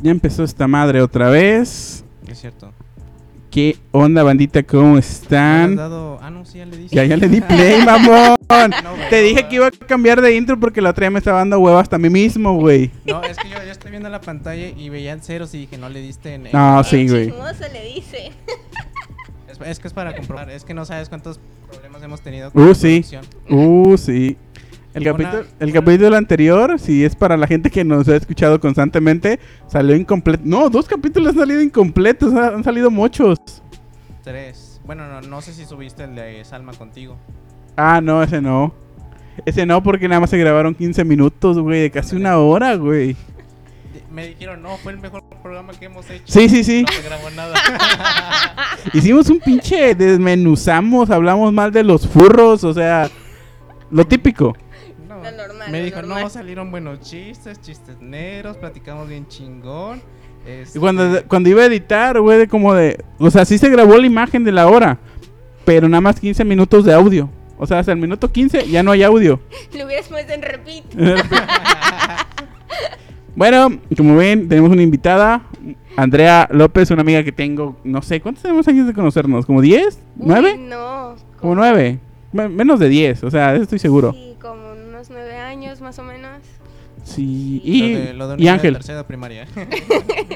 Ya empezó esta madre otra vez. Es cierto. ¿Qué onda, bandita? ¿Cómo ¿No le has están? dado- Ah, no, sí, ya le dije. Ya, ya le di play, mamón. No, Te dije no, que iba a cambiar de intro porque la otra vez me estaba dando hueva hasta a mí mismo, güey. No, es que yo, yo estoy viendo la pantalla y veían ceros y dije, no le diste en... en- No, El sí, güey. chismoso le dice. Es, es que es para comprobar. Es que no sabes cuántos problemas hemos tenido con Uh, la sí. Uh, sí. El una- capítulo, el capítulo anterior, si es para la gente que nos ha escuchado constantemente, salió incompleto. No, dos capítulos han salido incompletos, ha- han salido muchos. Tres. Bueno, no, no sé si subiste el de Salma contigo. Ah, no, ese no. Ese no, porque nada más se grabaron 15 minutos, güey, de casi una hora, güey. Me dijeron, no, fue el mejor programa que hemos hecho. Sí, sí, sí. No se grabó nada. Hicimos un pinche desmenuzamos, hablamos mal de los furros, o sea, lo típico. No, Lo normal, Me lo dijo, normal. no, salieron buenos chistes, chistes negros, platicamos bien chingón. Y cuando, este, cuando iba a editar, güey, de como de... O sea, sí se grabó la imagen de la hora, pero nada más 15 minutos de audio. O sea, hasta el minuto 15 ya no hay audio. Le hubieras puesto en repeat. bueno, como ven, tenemos una invitada, Andrea López, una amiga que tengo, no sé, ¿cuántos tenemos años de conocernos? ¿Como 10? Uy, ¿9? no. Como 9. Menos de 10, o sea, eso estoy seguro. Sí, años más o menos. Sí. lo Y, de- lo de y Ángel. primaria.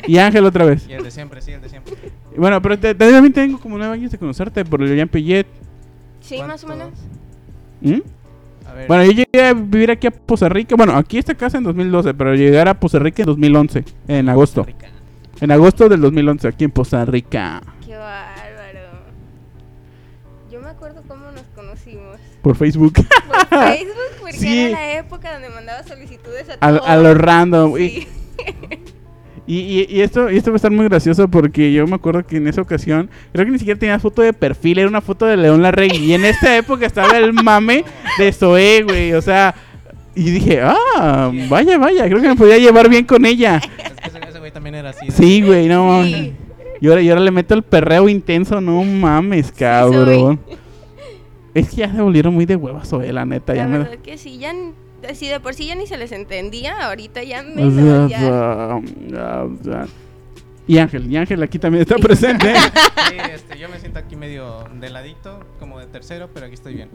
Y Ángel otra vez. y el de siempre, sí, el de siempre. Bueno, pero te- te- también tengo como 9 años de conocerte por el Jean Pillet. Sí, más o ¿Cuánto? menos. ¿Mm? A ver, Bueno, yo llegué a vivir aquí a Poza Rica. Bueno, aquí esta casa en 2012, pero llegar a Poza Rica en 2011, en agosto. En agosto del 2011, aquí en Poza Rica. Por Facebook. Por Facebook, porque Sí. era la época donde mandaba solicitudes a a, todos. a lo random. Y- Sí. Y, y- y esto, y esto va a estar muy gracioso porque yo me acuerdo que en esa ocasión, creo que ni siquiera tenía foto de perfil, era una foto de León Larregui. Y en esta época estaba el mame de Zoé, güey. O sea, y dije, ah, vaya, vaya, creo que me podía llevar bien con ella. Es que ese, güey también era así. Sí, güey, no Sí. mames. Y ahora, y ahora le meto el perreo intenso, no mames, cabrón. Es que ya se volvieron muy de huevas, Zoé, la neta. La Ya me... verdad que sí, ya así de por sí ya ni se les entendía, ahorita ya O sea, menos, ya. o sea, o sea. Y Ángel, y Ángel aquí también está presente. Sí, este, yo me siento aquí medio de ladito, como de tercero, pero aquí estoy bien.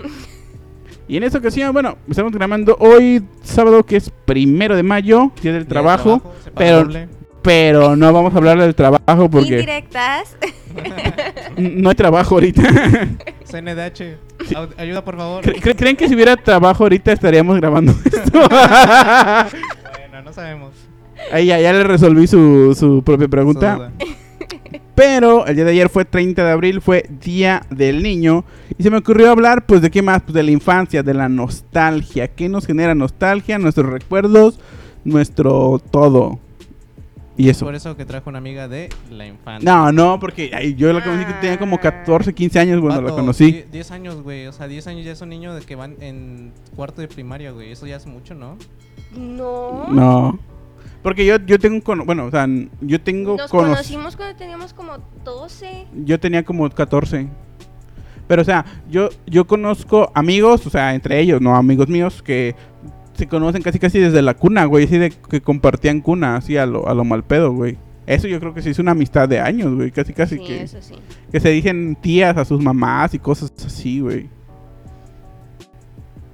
Y en esta ocasión, bueno, estamos grabando hoy, sábado, que es primero de mayo, día del Día de trabajo, paga pero, doble. Pero no vamos a hablar del trabajo porque Indirectas. no hay trabajo ahorita. CNDH, ayuda por favor. ¿Cre- cre- ¿Creen que si hubiera trabajo ahorita estaríamos grabando esto? Bueno, no sabemos. Ahí ya, ya le resolví su, su propia pregunta. Pero el día de ayer fue 30 de abril, fue Día del Niño. Y se me ocurrió hablar, pues, ¿de qué más? Pues de la infancia, de la nostalgia. ¿Qué nos genera nostalgia? Nuestros recuerdos, nuestro todo. Y eso. Por eso que trajo una amiga de la infancia. No, no, porque ay, yo la conocí que tenía como 14, 15 años cuando la Vato, conocí. die- 10 años, güey. O sea, 10 años ya es un niño de que van en cuarto de primaria, güey. Eso ya es mucho, ¿no? No. No. Porque yo, yo tengo, un bueno, o sea, yo tengo Nos cono- conocimos cuando teníamos como 12. Yo tenía como 14. Pero, o sea, yo, yo conozco amigos, o sea, entre ellos, no amigos míos, que se conocen casi casi desde la cuna, güey. Así de que compartían cuna, así a lo, a lo mal pedo, güey. Eso yo creo que sí es una amistad de años, güey. Casi casi Sí, que, eso sí. que se dicen tías a sus mamás y cosas así, güey.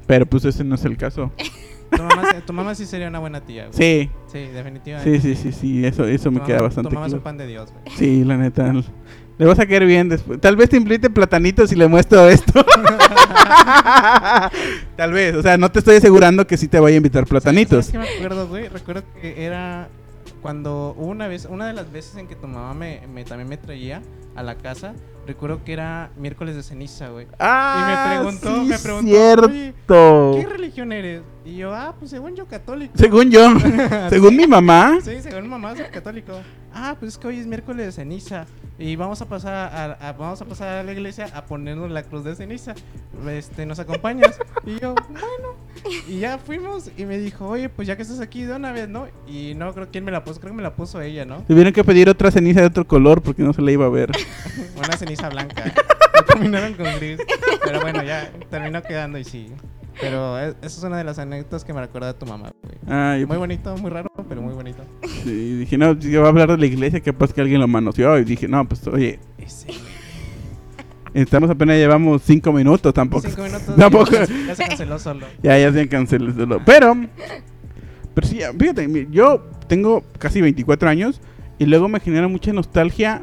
Pero pues ese no es el caso. Tu mamá, se- tu mamá sí sería una buena tía, güey. Sí, Sí, definitivamente. sí, sí, sí, sí. Eso, eso me queda bastante Tu mamá es un claro. pan de Dios, güey. Sí, la neta. Le vas a caer bien después. Tal vez te invite platanito si le muestro esto. Tal vez, o sea, no te estoy asegurando que sí te vaya a invitar platanitos. ¿Sabes qué me acuerdo, güey? Recuerdo que era cuando una vez, una de las veces en que tu mamá me, me- también me traía a la casa, recuerdo que era miércoles de ceniza, güey. Ah, preguntó, sí, me preguntó, cierto. ¿Qué religión eres? Y yo, ah, pues según yo católico. Según yo, según mi mamá. Sí, según mi mamá soy católico. Ah, pues es que hoy es miércoles de ceniza y vamos a pasar a, a- vamos a pasar a la iglesia a ponernos la cruz de ceniza. Este, ¿nos acompañas? Y yo, bueno. Y ya fuimos y me dijo, "Oye, pues ya que estás aquí de una vez, ¿no?" Y no creo quién me la puso, creo que me la puso ella, ¿no? Tuvieron que pedir otra ceniza de otro color porque no se le iba a ver. Una ceniza blanca. Lo combinaron con gris. Pero bueno, ya terminó quedando y sí. Pero es- esa es una de las anécdotas que me recuerda de tu mamá, güey. Ah, Muy bonito, muy raro, pero muy bonito. sí, dije, no, si yo voy a hablar de la iglesia, capaz que alguien lo manoseó. Y dije, no, pues oye, Ese, estamos apenas llevamos cinco minutos, tampoco. Cinco minutos. Tampoco. Ya, ya se canceló solo. Ya, ya se canceló. solo. Pero, pero sí, fíjate, yo tengo casi 24 años y luego me genera mucha nostalgia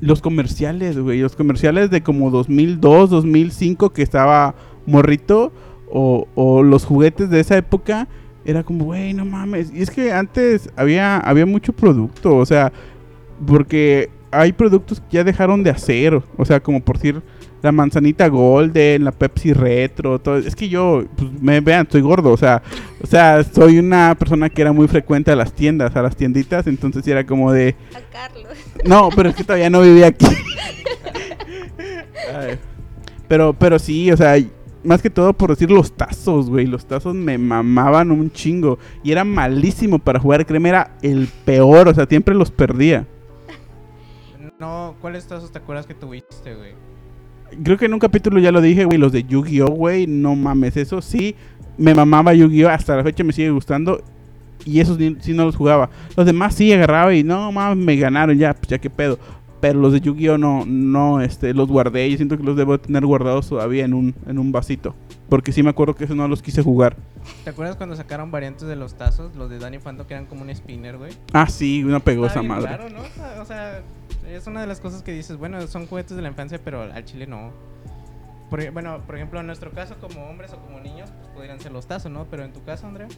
los comerciales, güey. Los comerciales de como 2002, 2005 que estaba morrito o, o los juguetes de esa época. Era como, güey, no mames. Y es que antes había, había mucho producto, o sea, porque hay productos que ya dejaron de hacer. O sea, como por decir, la manzanita golden, la Pepsi retro, todo. Es que yo, pues me vean, estoy gordo, o sea, o sea, soy una persona que era muy frecuente a las tiendas, a las tienditas, entonces era como de, A Carlos. no, pero es que todavía no vivía aquí. Pero, pero sí, o sea, más que todo por decir los tazos, güey. Los tazos me mamaban un chingo. Y era malísimo para jugar. Créeme, era el peor. O sea, siempre los perdía. No, ¿cuáles tazos te acuerdas que tuviste, güey? Creo que en un capítulo ya lo dije, güey. Los de Yu-Gi-Oh, güey. No mames, eso sí. Me mamaba Yu-Gi-Oh. Hasta la fecha me sigue gustando. Y esos sí no los jugaba. Los demás sí agarraba y no mames, me ganaron ya, pues ya qué pedo. Pero los de Yu-Gi-Oh no, no, este, los guardé. Yo siento que los debo tener guardados todavía en un, en un vasito. Porque sí me acuerdo que esos no los quise jugar. ¿Te acuerdas cuando sacaron variantes de los tazos? Los de Danny Phantom que eran como un spinner, güey. Ah, sí, Está bien madre. raro, ¿no? O sea, es una de las cosas que dices, bueno, son juguetes de la infancia, pero al chile no. Por, ej- bueno, por ejemplo, en nuestro caso, como hombres o como niños, pues podrían ser los tazos, ¿no? Pero en tu caso, Andrea.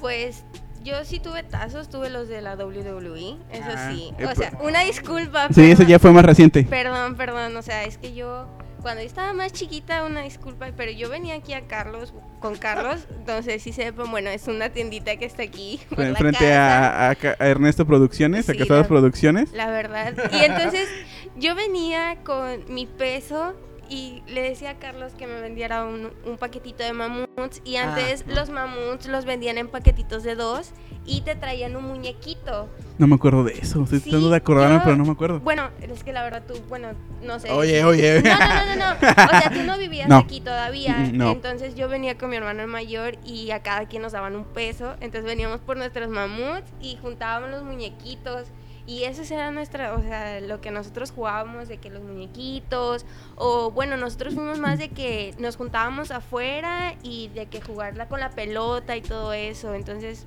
Pues yo sí tuve tazos, tuve los de la WWE, eso Ah, sí. eh, O sea, pues- una disculpa. Sí, ese perdón. ya fue más reciente. Perdón, perdón, o sea, es que yo cuando yo estaba más chiquita, una disculpa, pero yo venía aquí a Carlos, con Carlos, entonces sí sepan, bueno, es una tiendita que está aquí. por la Frente casa, a, a a Ernesto Producciones, a Sí, Casadas la- Producciones. La verdad. Y entonces yo venía con mi peso y le decía a Carlos que me vendiera un, un paquetito de mamuts. Y Ah, antes los mamuts los vendían en paquetitos de dos y te traían un muñequito. No me acuerdo de eso. Estoy Sí, tratando de acordarme, yo- pero no me acuerdo. Bueno, es que la verdad tú, bueno, no sé. Oye, oye. No, no, no, no, no. O sea, tú no vivías No. aquí todavía. Mm, no. Entonces yo venía con mi hermano el mayor y a cada quien nos daban un peso. Entonces veníamos por nuestros mamuts y juntábamos los muñequitos. Y eso era nuestra, o sea, lo que nosotros jugábamos de que los muñequitos, o bueno, nosotros fuimos más de que nos juntábamos afuera y de que jugarla con la pelota y todo eso. Entonces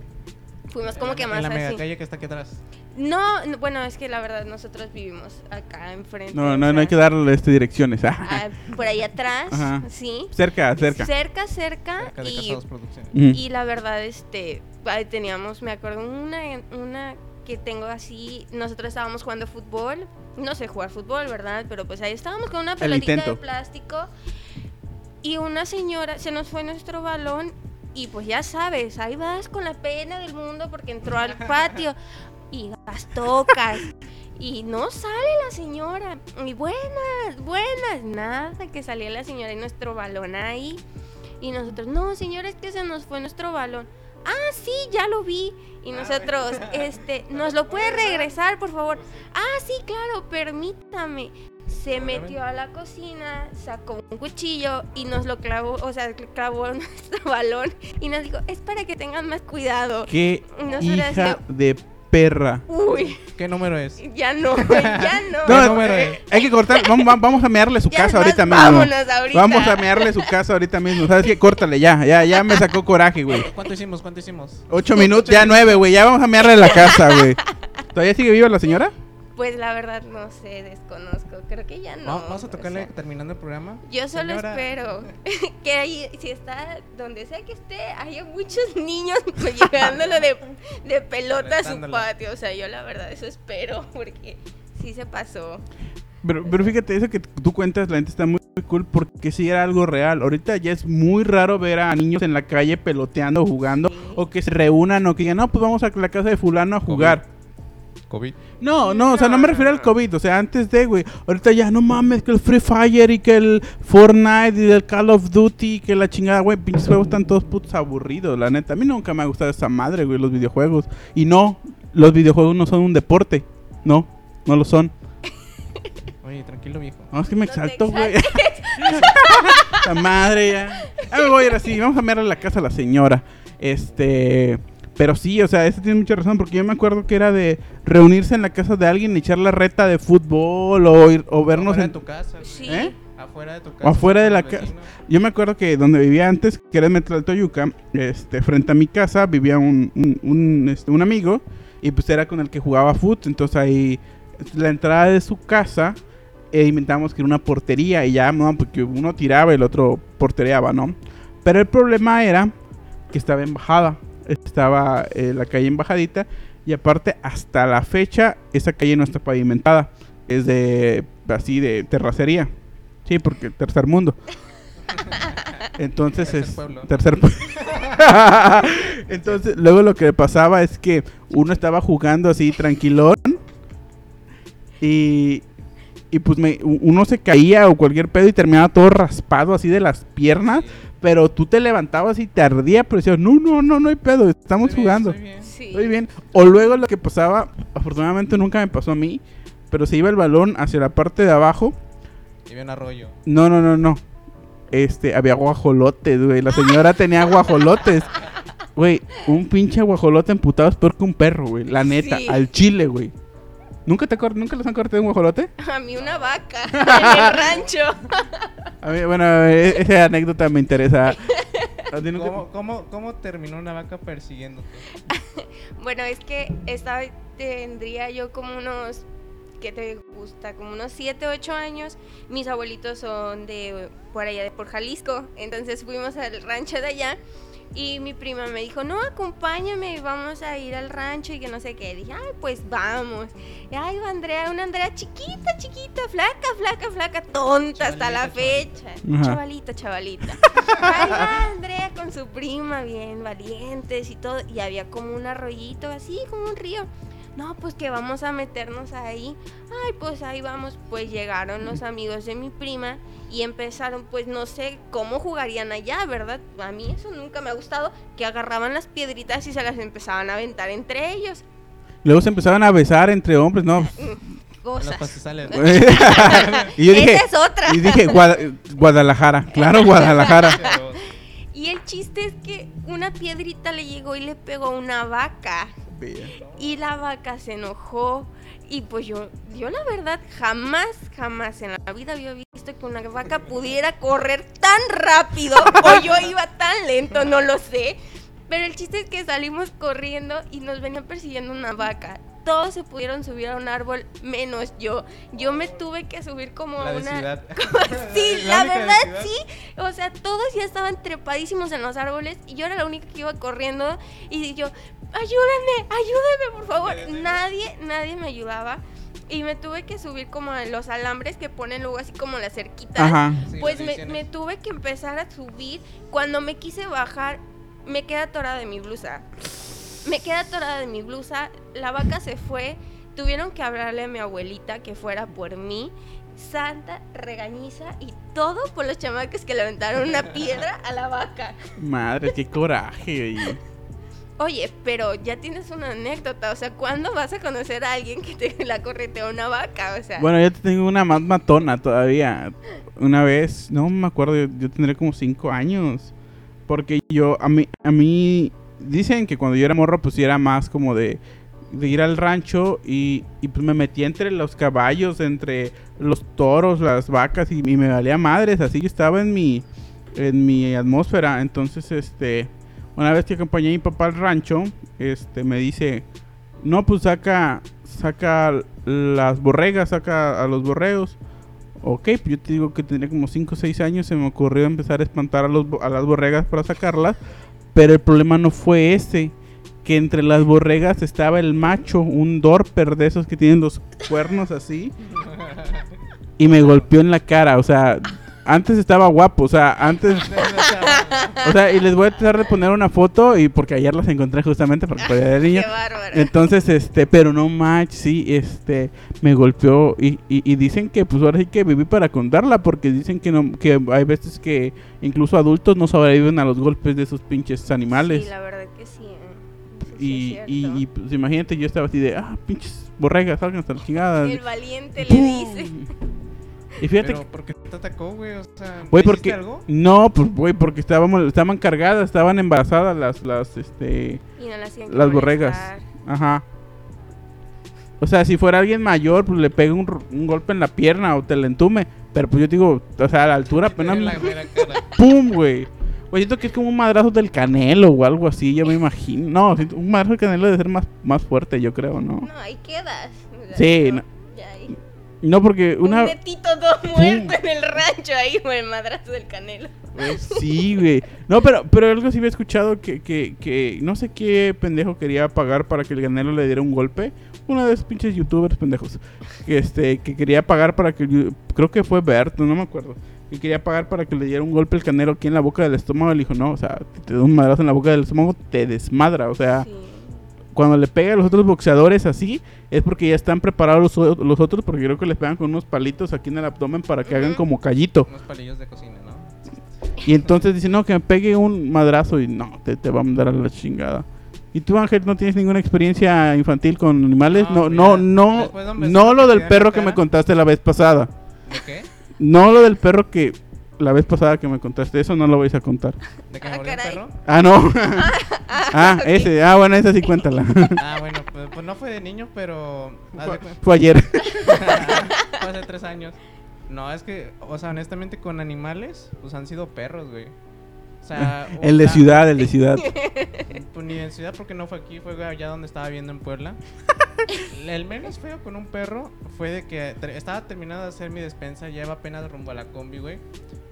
fuimos como que la- más En la mega así. calle que está aquí atrás. No, no, bueno, es que la verdad nosotros vivimos acá enfrente. No, o no, no hay que darle este, direcciones. ah. por ahí atrás, Ajá. sí. cerca, cerca. Cerca, cerca. Cerca de y, Casados Producciones. Ujú. y la verdad, este, teníamos, me acuerdo, una, una que tengo así, nosotros estábamos jugando fútbol, no sé jugar fútbol, ¿verdad? Pero pues ahí estábamos con una pelotita de plástico y una señora, se nos fue nuestro balón y pues ya sabes, ahí vas con la pena del mundo porque entró al patio y las tocas. Y no sale la señora. Y buenas, buenas. Nada, que salía la señora y nuestro balón ahí. Y nosotros, no, señora, es que se nos fue nuestro balón. Ah, sí, ya lo vi. Y nosotros, este, ¿nos lo puede regresar, por favor? Ah, sí, claro, permítame. Se metió a la cocina, sacó un cuchillo y nos lo clavó, o sea, clavó nuestro balón y nos dijo, es para que tengan más cuidado. Qué hija de perra. Uy, ¿Qué número es? ya no, ya no. No, ¿Qué número eh, es? hay que cortar. Vamos, va- vamos a mearle su Ya casa ahorita mismo. vámonos ahorita. Vamos a mearle su casa ahorita mismo. ¿Sabes qué? Córtale ya. Ya, ya me sacó coraje, güey. ¿Cuánto hicimos? ¿Cuánto hicimos? Ocho minutos, ya nueve, güey. Ya vamos a mearle la casa, güey. ¿Todavía sigue viva la señora? Pues la verdad no sé, desconozco. Creo que ya no. Va- Vamos a o tocarle sea, terminando el programa. yo solo Señora. espero que ahí, si está donde sea que esté, haya muchos niños pues, llegándolo de, de pelota a su patio. O sea, yo la verdad eso espero, porque sí se pasó. Pero, pero fíjate, eso que tú cuentas, la gente está muy, muy cool porque sí era algo real. Ahorita ya es muy raro ver a niños en la calle peloteando, jugando, Sí. o que se reúnan, o que digan, no, pues vamos a la casa de fulano a jugar. COVID. No, no, o sea, no me refiero al COVID, o sea, antes de, güey. Ahorita ya, no mames, que el Free Fire y que el Fortnite y el Call of Duty, que la chingada, güey, pinches juegos están todos putos aburridos, la neta. A mí nunca me ha gustado esa madre, güey, los videojuegos. Y no, los videojuegos no son un deporte, no, no lo son. Oye, tranquilo, viejo. No, es que me exalto, güey. la madre ya. Ah, me voy a ir así, vamos a mirar a la casa a la señora. Este. Pero sí, o sea, eso tiene mucha razón, porque yo me acuerdo que era de reunirse en la casa de alguien y echar la reta de fútbol o, ir- o vernos Afuera en de tu casa. Sí. ¿Eh? Afuera de tu O casa. afuera de la casa. Yo me acuerdo que donde vivía antes, que era en Metlaltoyuca, este, frente a mi casa vivía un, un, un, este, un amigo y pues era con el que jugaba fútbol. Entonces ahí, la entrada de su casa, eh, inventamos que era una portería y ya, no, porque uno tiraba y el otro portereaba, ¿no? Pero el problema era que estaba en bajada. Estaba eh, la calle en bajadita y aparte hasta la fecha esa calle no está pavimentada. Es de así de terracería. Sí, porque tercer mundo. Entonces Tercer es pueblo. tercer pueblo. Entonces, luego lo que pasaba es que uno estaba jugando así tranquilón y y pues me- uno se caía o cualquier pedo y terminaba todo raspado así de las piernas, pero tú te levantabas y te ardía, pero decías, "No, no, no, no hay pedo, estamos Estoy bien, jugando." estoy bien. Sí. Estoy bien. O luego lo que pasaba, afortunadamente nunca me pasó a mí, pero se iba el balón hacia la parte de abajo. Y había un arroyo. No, no, no, no. Este, había guajolotes, güey. La señora tenía guajolotes. Güey, un pinche guajolote emputado es peor que un perro, güey. La neta, Sí. al chile, güey. ¿Nunca, te ¿Nunca les han cortado un guajolote? A mí una vaca en el rancho. A mí, bueno, e- esa anécdota me interesa. ¿A ti nunca- ¿Cómo, cómo, ¿Cómo terminó una vaca persiguiéndote? Bueno, es que estaba, tendría yo como unos, ¿qué te gusta? Como unos 7, 8 años. Mis abuelitos son de por allá, de por Jalisco. Entonces fuimos al rancho de allá. Y mi prima me dijo, no, acompáñame, vamos a ir al rancho y que no sé qué. Dije, ay, pues vamos. Y ay, va Andrea, una Andrea chiquita, chiquita, flaca, flaca, flaca, tonta hasta la Chavalita, fecha. Ajá. Chavalita, chavalita. Ahí va Andrea con su prima, bien valientes y todo. Y había como un arroyito, así como un río. No, pues que vamos a meternos ahí. Ay, pues ahí vamos. Pues llegaron los amigos de mi prima y empezaron, pues no sé cómo jugarían allá, ¿verdad? A mí eso nunca me ha gustado, que agarraban las piedritas y se las empezaban a aventar entre ellos. Luego se empezaban a besar entre hombres, ¿no? Cosas. pastizales. y yo dije, Esa es otra. y dije "Guada- Guadalajara, claro, Guadalajara. Y el chiste es que una piedrita le llegó y le pegó a una vaca. Y la vaca se enojó. Y pues yo, yo la verdad jamás, jamás en la vida había visto que una vaca pudiera correr tan rápido o yo iba tan lento, no lo sé. Pero el chiste es que salimos corriendo y nos venía persiguiendo una vaca. Todos se pudieron subir a un árbol menos yo. Yo me tuve que subir como a una... Sí, La verdad sí. O sea, todos ya estaban trepadísimos en los árboles y yo era la única que iba corriendo y yo, ayúdenme, ayúdenme, por favor. Ayúdenme. Nadie, nadie me ayudaba y me tuve que subir como a los alambres que ponen luego así como las cerquitas. Ajá. Sí, Pues me, me tuve que empezar a subir. Cuando me quise bajar, me quedé atorada de mi blusa. Me quedé atorada de mi blusa. La vaca se fue. Tuvieron que hablarle a mi abuelita que fuera por mí. Santa regañiza y todo por los chamacos que le aventaron una piedra a la vaca. Madre, qué coraje. Oye, pero ya tienes una anécdota. O sea, ¿cuándo vas a conocer a alguien que te la correteó una vaca? O sea, Bueno, yo tengo una más matona todavía. Una vez, no me acuerdo, yo, yo tendré como cinco años. Porque yo, a mí, a mí, dicen que cuando yo era morro, pues era más como de, ir al rancho y, pues me metía entre los caballos, entre los toros, las vacas y, y me valía madres. Así que estaba en mi, en mi atmósfera. Entonces, este, una vez que acompañé a mi papá al rancho, este, me dice, no, pues saca, saca las borregas, saca a los borreos. Ok, pues yo te digo que tendría como 5 o 6 años, se me ocurrió empezar a espantar a, los, a las borregas para sacarlas. Pero el problema no fue ese, que entre las borregas estaba el macho, un dorper de esos que tienen los cuernos así. Y me golpeó en la cara, o sea, antes estaba guapo, o sea, antes... O sea, y les voy a tratar de poner una foto y porque ayer las encontré justamente porque todavía era niño. qué bárbaro. Entonces, este, pero no match, sí, este, me golpeó y, y, y dicen que pues ahora sí que viví para contarla porque dicen que no, que hay veces que incluso adultos no sobreviven a los golpes de esos pinches animales. Sí, la verdad que sí. ¿eh? Y, y, pues imagínate, yo estaba así de, ah, pinches borregas, salgan hasta la chingada. El valiente le dice. Y fíjate Pero, ¿por qué te atacó, güey? O sea, Güey, ¿le porque algo? no, pues güey, porque estábamos estaban cargadas, estaban embarazadas las las este Y no las, Las borregas. Ajá. O sea, si fuera alguien mayor, pues le pega un, un golpe en la pierna o te la entume. Pero pues yo digo, o sea, a la altura apenas. La. ¡Pum, güey! Güey, siento que es como un madrazo del canelo o algo así, yo me imagino. No, siento- un madrazo del canelo debe ser más, más fuerte, yo creo, ¿no? No, ahí quedas. Sí, no. No, porque una. Un betito todo muerto en el rancho ahí con el madrazo del canelo. Güey, Sí, güey. No, pero, pero algo sí había escuchado que, que, que no sé qué pendejo quería pagar para que el ganero le diera un golpe. Uno de esos pinches youtubers pendejos. Que este, que quería pagar para que el- creo que fue Bert, no me acuerdo. Que quería pagar para que le diera un golpe el canero aquí en la boca del estómago. Le dijo, no, o sea, te da un madrazo en la boca del estómago, te desmadra. O sea, Sí. Cuando le pega a los otros boxeadores así, es porque ya están preparados los, otros, porque creo que les pegan con unos palitos aquí en el abdomen para que hagan como callito. Unos palillos de cocina, ¿no? Y entonces dice, no, que me pegue un madrazo y no, te, te va a mandar a la chingada. ¿Y tú, Ángel, no tienes ninguna experiencia infantil con animales? No, no, no, no lo del perro que me contaste la vez pasada. ¿De qué? No lo del perro que la vez pasada que me contaste, eso no lo vais a contar. ¿De que Ah, me caray. perro? Ah, no. ah, ese, ah, bueno, esa sí cuéntala. Ah, bueno, pues, pues no fue de niño, pero... de Fue ayer. fue hace tres años. No, es que, o sea, honestamente con animales, pues han sido perros, güey. O sea... El de ciudad, el de ciudad. Pues ni en ciudad porque no fue aquí, fue allá donde estaba viviendo en Puebla. El menos feo con un perro fue de que estaba terminando de hacer mi despensa, ya iba apenas rumbo a la combi, güey.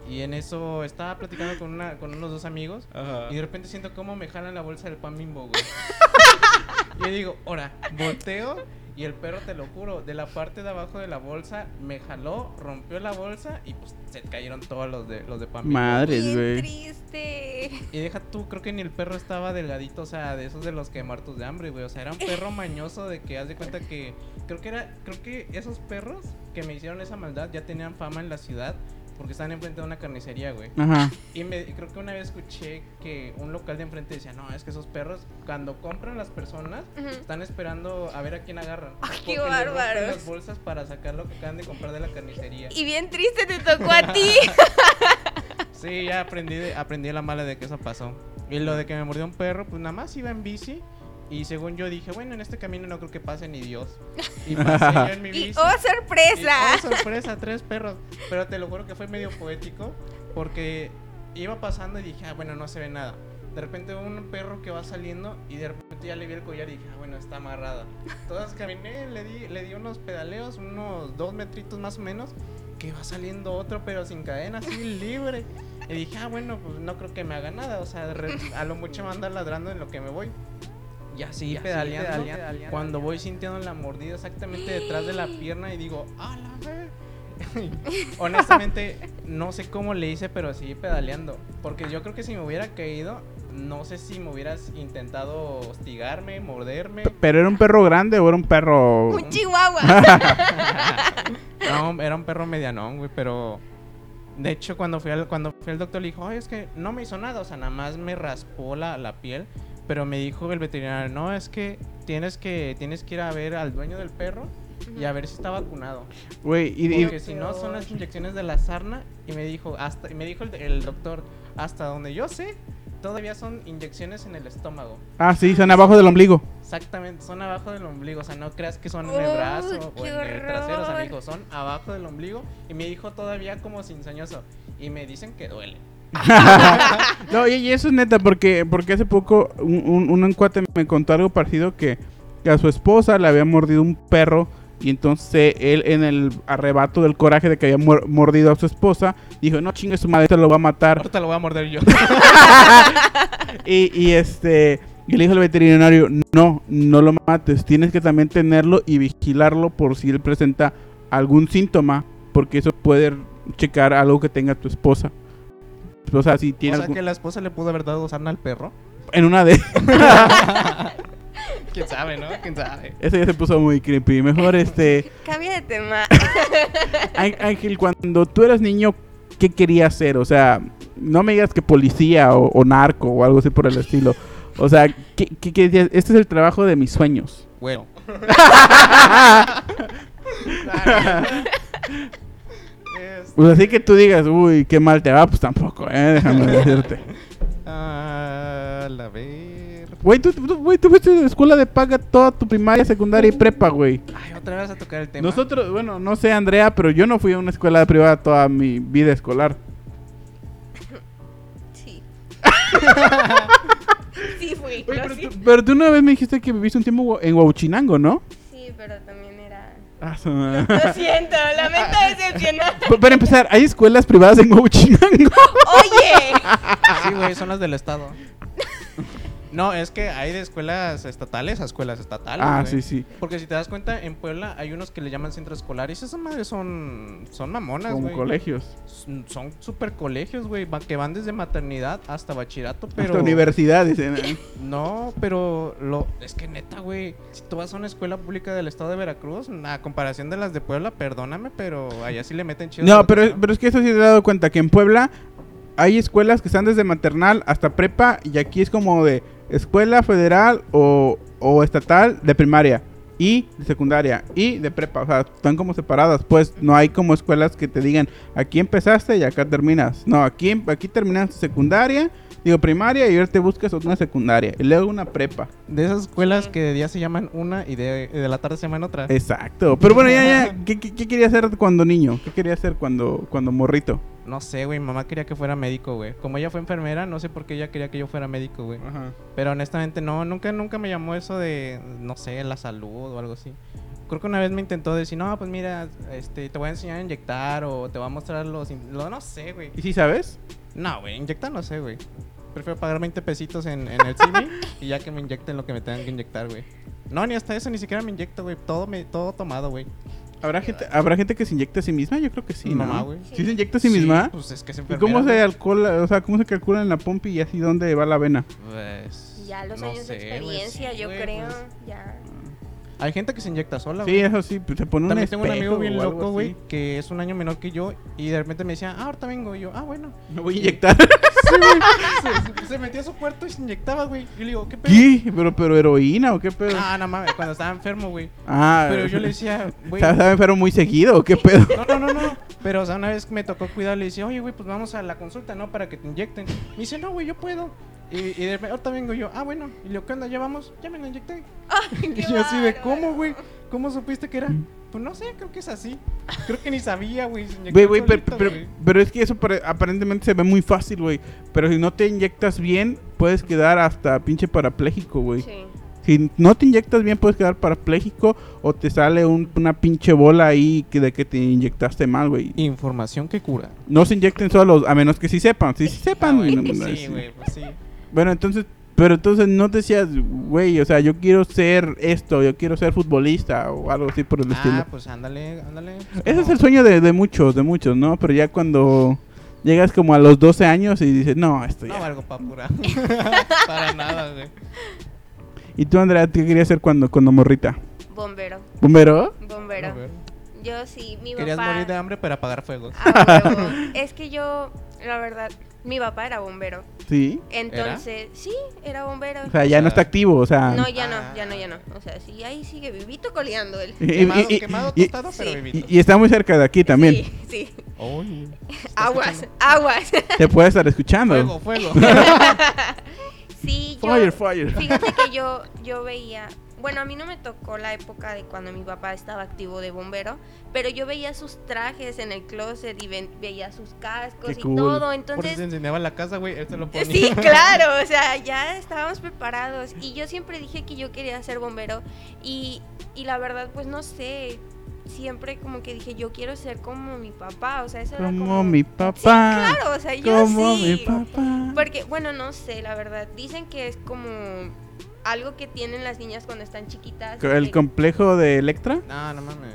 Y en eso estaba platicando con, una, con unos dos amigos y de repente siento cómo me jalan la bolsa del pan bimbo, güey. y yo digo, ahora, volteo y el perro, te lo juro, de la parte de abajo de la bolsa me jaló, rompió la bolsa y pues se cayeron todos los de, los de pan bimbo. Madres, güey. triste. Y deja tú, creo que ni el perro estaba delgadito, o sea, de esos de los que muertos de hambre, güey. O sea, era un perro mañoso de que haz de cuenta que. Creo que era. Creo que esos perros que me hicieron esa maldad ya tenían fama en la ciudad. Porque estaban enfrente de una carnicería, güey. Ajá. Y me, creo que una vez escuché que un local de enfrente decía, no, es que esos perros, cuando compran las personas, están esperando a ver a quién agarran. Ay, qué bárbaros. las bolsas para sacar lo que acaban de comprar de la carnicería. Y bien triste te tocó a ti. Sí, ya aprendí, de- aprendí la mala de que eso pasó. Y lo de que me mordió un perro, pues nada más iba en bici. Y según yo dije, bueno, en este camino no creo que pase ni Dios. Y pasé yo en mi bici. y oh, y, sorpresa. oh, sorpresa, tres perros. Pero te lo juro que fue medio poético. Porque iba pasando y dije, ah, bueno, no se ve nada. De repente un perro que va saliendo y de repente ya le vi el collar y dije, ah, bueno, está amarrada. Entonces caminé, le di, le di unos pedaleos, unos dos metritos más o menos, que va saliendo otro pero sin cadena, así libre. Y dije, ah, bueno, pues no creo que me haga nada, o sea, a lo mucho me anda ladrando en lo que me voy. Y así pedaleando, cuando voy sintiendo la mordida exactamente detrás de la pierna y digo, ah, la ver. Honestamente, no sé cómo le hice, pero sí pedaleando. Porque yo creo que si me hubiera caído, no sé si me hubieras intentado hostigarme, morderme. ¿Pero era un perro grande o era un perro...? Un chihuahua. No, era un perro medianón, güey, pero... De hecho, cuando fui al, cuando fui al doctor, le dijo, Ay, es que no me hizo nada, o sea, nada más me raspó la, la piel. Pero me dijo el veterinario, no, es que tienes que, tienes que ir a ver al dueño del perro y a ver si está vacunado. Güey, y, y- Porque si no son las inyecciones de la sarna y me dijo hasta y me dijo el, el doctor hasta donde yo sé todavía son inyecciones en el estómago. Ah, sí, son abajo del ombligo. Exactamente, son abajo del ombligo, o sea, no creas que son en el brazo o qué en el trasero, o sea, me dijo, son abajo del ombligo y me dijo todavía como cinzañoso y me dicen que duele. no, y, y eso es neta, porque, porque hace poco un, un, un cuate me contó algo parecido que, que a su esposa le había mordido un perro y entonces él en el arrebato del coraje de que había mordido a su esposa, dijo, no chingue su madre, te lo va a matar. Ahorita lo voy a morder yo. y, y este... Y le dijo al veterinario, no, no lo mates, tienes que también tenerlo y vigilarlo por si él presenta algún síntoma, porque eso puede checar algo que tenga tu esposa. O sea, si o tiene sea, algún- que la esposa le pudo haber dado sarna al perro. en una de ¿Quién sabe, no? ¿Quién sabe? Eso ya se puso muy creepy. Mejor este. Cambia de tema. Ángel, cuando tú eras niño, ¿qué querías ser? O sea, no me digas que policía o, o narco o algo así por el estilo. O sea, ¿qué, qué- qué? Este es el trabajo de mis sueños. Bueno. Pues así que tú digas, uy, qué mal te va, pues tampoco, eh, déjame decirte. Ah, la ver. Güey, tú, tú, güey, tú fuiste de escuela de paga toda tu primaria, secundaria y prepa, güey. Ay, otra vez a tocar el tema. Nosotros, bueno, no sé, Andrea, pero yo no fui a una escuela privada toda mi vida escolar. Sí. sí fui. Oye, pero, siento. tú, pero tú una vez me dijiste que viviste un tiempo en Huauchinango, ¿no? Lo siento, lamento decepcionar. Para empezar, ¿hay escuelas privadas en Huauchinango? Oye. Sí, güey, son las del estado. No, es que hay de escuelas estatales a escuelas estatales. Ah, güey. sí, sí. Porque si te das cuenta, en Puebla hay unos que le llaman centros escolares. Esas madres son, son mamonas, Como güey. colegios. Son- super colegios, güey. Que van desde maternidad hasta bachillerato, pero. Hasta universidad, dicen. ¿eh? No, pero lo es que neta, güey, si tú vas a una escuela pública del estado de Veracruz, a comparación de las de Puebla, perdóname, pero allá sí le meten chido. No, pero, pero es que eso sí te he dado cuenta que en Puebla hay escuelas que están desde maternal hasta prepa y aquí es como de escuela federal o, o estatal de primaria y de secundaria y de prepa, o sea, están como separadas, pues no hay como escuelas que te digan aquí empezaste y acá terminas. No, aquí aquí terminaste secundaria, digo primaria y ahora te buscas una secundaria y luego una prepa. de esas escuelas que de día se llaman una y de, de la tarde se llaman otra. Exacto. Pero bueno, ya ya ¿qué, qué, qué quería hacer cuando niño? ¿Qué quería hacer cuando cuando morrito? No sé, güey, mi mamá quería que fuera médico, güey. Como ella fue enfermera, no sé por qué ella quería que yo fuera médico, güey. Ajá. Pero honestamente no, nunca, nunca me llamó eso de, no sé, la salud o algo así. Creo que una vez me intentó decir, no, pues mira, este, te voy a enseñar a inyectar o te voy a mostrar los... lo- no sé, güey. ¿Y si sabes? No, güey, inyectar no sé, güey. Prefiero pagar 20 pesitos en, en el CIMI y ya que me inyecten lo que me tengan que inyectar, güey. No, ni hasta eso, ni siquiera me inyecto, güey. Todo, me, todo tomado, güey. ¿Habrá gente, ¿Habrá gente que se inyecta a sí misma? Yo creo que sí, ¿no? mamá, güey. ¿Sí se inyecta a sí misma? Pues es que se ¿Y cómo se calcula, o sea, cómo se calcula en la pompi y así dónde va la vena? Pues... Ya los no años de sé, experiencia, yo güey, creo. pues, Ya. Hay gente que se inyecta sola, Sí, güey. eso sí, se pone un También tengo un amigo bien o algo loco, güey, así. que es un año menor que yo y de repente me decía, ah, ahorita vengo. Y yo, ah, bueno. Me voy a inyectar. Sí, güey. se, se metía a su cuarto y se inyectaba, güey. Y le digo, ¿qué pedo? ¿Qué? ¿Pero, pero heroína o qué pedo? Ah, no mames, cuando estaba enfermo, güey. Ah, Pero yo le decía, güey. ¿Estás enfermo muy seguido o qué pedo? No, no, no, no. Pero, o sea, una vez me tocó cuidar, le decía, oye, güey, pues vamos a la consulta, ¿no? Para que te inyecten. Me dice, no, güey, yo puedo. Y, y de repente, ahorita vengo yo, ah, bueno. Y digo, ¿qué onda? ¿Ya vamos? Ya me lo inyecté. Ay, Y yo así de. ¿cómo, güey? ¿Cómo supiste que era? Pues no sé, creo que es así. Creo que ni sabía, güey. Güey, güey, pero, solito, pero, güey. pero es que eso pare- aparentemente se ve muy fácil, güey. Pero si no te inyectas bien, puedes quedar hasta pinche parapléjico, güey. Sí. Si no te inyectas bien, puedes quedar parapléjico o te sale un- una pinche bola ahí que de que te inyectaste mal, güey. Información que cura. No se inyecten solos, a menos que sí sepan. Si sí Ah, sepan, no, pues no, sí, sí. güey, pues sí. Bueno, entonces, pero entonces no decías, güey, o sea, yo quiero ser esto, yo quiero ser futbolista o algo así por el estilo. Ah, pues ándale, ándale. pues, Ese es el sueño de, de muchos, de muchos, ¿no? Pero ya cuando llegas como a los 12 años y dices, no, esto No ya. valgo pa' pura. Para nada, güey. ¿Y tú, Andrea, qué querías ser cuando, cuando morrita? Bombero. ¿Bombero? Bombero. Yo sí, mi Querías papá. morir de hambre para apagar fuegos. Ah, es que yo, la verdad, mi papá era bombero. Sí. Entonces, sí, era bombero. O sea, ya no está activo, o sea. No, ya no, Ah. ya no, ya no. O sea, sí, ahí sigue vivito coleando él. y- Quemado, y- quemado, y- tostado, pero Sí. vivito. y- y está muy cerca de aquí también. Sí, sí. Está Aguas, escuchando. aguas. Te puede estar escuchando. Fuego, fuego. Sí, yo. Fire, fire. Fíjate que yo, yo veía. Bueno, a mí no me tocó la época de cuando mi papá estaba activo de bombero, pero yo veía sus trajes en el closet y veía sus cascos Qué y cool. todo. Por Entonces, se incendiaba la casa, güey, él se lo ponía. Sí, claro, o sea, ya estábamos preparados. Y yo siempre dije que yo quería ser bombero. Y, y la verdad, pues no sé, siempre como que dije, yo quiero ser como mi papá. O sea, eso era Como como... mi Sí, papá. claro, o sea, yo Como sí. mi papá. Porque, bueno, no sé, la verdad. Dicen que es como algo que tienen las niñas cuando están chiquitas. ¿El complejo de Electra? No, no mames.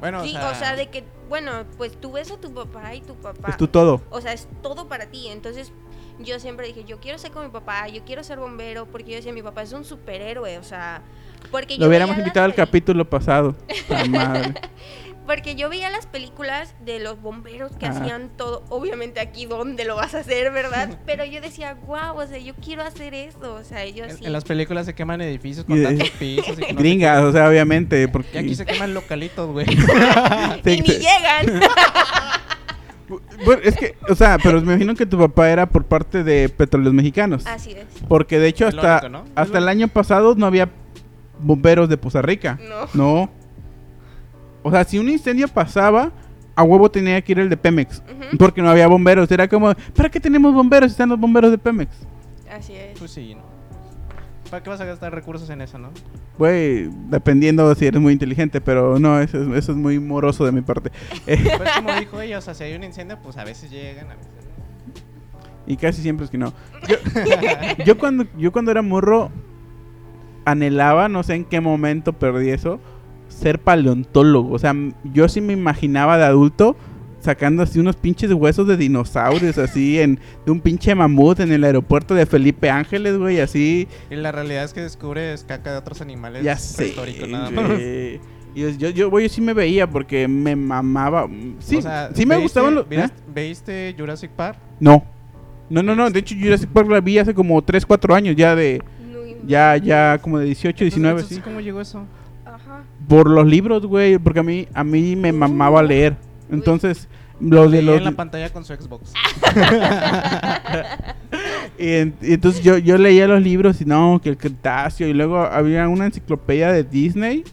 Bueno, Sí, o sea, de que, bueno, pues tú ves a tu papá y tu papá. Es tu todo. O sea, es todo para ti. Entonces, yo siempre dije, yo quiero ser como mi papá, yo quiero ser bombero, porque yo decía, mi papá es un superhéroe, o sea, porque yo Lo hubiéramos invitado al capítulo pasado. La madre. Porque yo veía las películas de los bomberos que Ajá. hacían todo, obviamente aquí dónde lo vas a hacer, ¿verdad? Pero yo decía, wow, o sea, yo quiero hacer eso, o sea, yo en, sí. en las películas se queman edificios con tantos pisos. Y no Gringas, o sea, obviamente. Porque Y aquí se queman localitos, güey. Sí, y ni llegan. Bueno, es que, o sea, pero me imagino que tu papá era por parte de Petróleos Mexicanos. Así es. Porque de hecho hasta, único, ¿no? Es hasta el año pasado no había bomberos de Poza Rica. No. No. O sea, si un incendio pasaba, a huevo tenía que ir el de Pemex. Porque no había bomberos. Era como, ¿para qué tenemos bomberos si están los bomberos de Pemex? Así es. Pues sí, ¿no? ¿Para qué vas a gastar recursos en eso, no? Güey, dependiendo si eres muy inteligente, pero no, eso es, eso es muy moroso de mi parte. Pues como dijo ella, o sea, si hay un incendio, pues a veces llegan, a veces no. y casi siempre es que no. Yo, yo cuando, yo cuando era morro, anhelaba, no sé en qué momento perdí eso, ser paleontólogo. O sea, yo sí me imaginaba de adulto sacando así unos pinches huesos de dinosaurios, así, en, de un pinche mamut en el aeropuerto de Felipe Ángeles, güey, así. Y la realidad es que descubres caca de otros animales Ya sé. nada más. yo, yo, yo, güey, yo sí me veía porque me mamaba. mm, Sí, O sea, sí me ¿veiste- gustaban los. ¿viste, ¿eh? ¿Veiste Jurassic Park? No. No, no, no. De hecho, Jurassic Park la vi hace como 3, 4 años ya de. No. Ya, ya como de 18, 19, Entonces, sí. ¿Cómo llegó eso? Ajá. Por los libros, güey. Porque a mí, a mí me mamaba leer. Entonces, los de los. en la pantalla con su Xbox. Y, en- y entonces yo, yo leía los libros y no, que el Cretáceo. Y luego había una enciclopedia de Disney.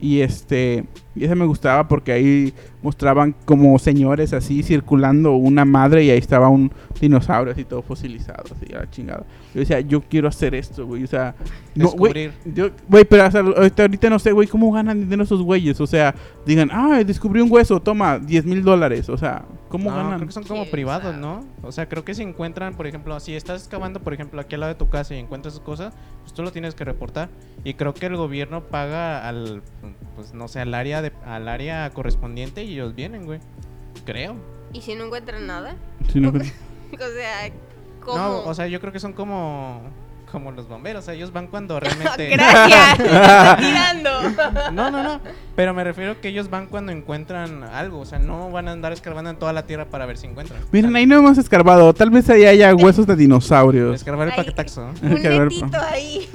Y este. Y esa me gustaba porque ahí mostraban como señores así circulando una madre y ahí estaba un dinosaurio así todo fosilizado, así a la chingada. Yo decía, yo quiero hacer esto, güey. O sea. Descubrir. Yo, güey, pero hasta ahorita, no sé, güey, cómo ganan dinero esos güeyes. O sea, digan, ah, descubrí un hueso, toma, 10 mil dólares. O sea, ¿cómo No, ganan? creo que son como privados. ¿no? O sea, creo que si encuentran, por ejemplo, si estás excavando, por ejemplo, aquí al lado de tu casa y encuentras esas cosas, pues tú lo tienes que reportar. Y creo que el gobierno paga al, pues no sé, al área, de, al área correspondiente y ellos vienen, güey. Creo. ¿Y si no encuentran nada? Sí, no, O sea, ¿cómo? No, o sea, yo creo que son como, como los bomberos. O sea, ellos van cuando realmente... Gracias. tirando. No, no, no. Pero me refiero que ellos van cuando encuentran algo. O sea, no van a andar escarbando en toda la tierra para ver si encuentran. Miren, ahí no hemos escarbado. Tal vez ahí haya huesos de dinosaurios. Escarbar el paquetaxo. Un netito ahí.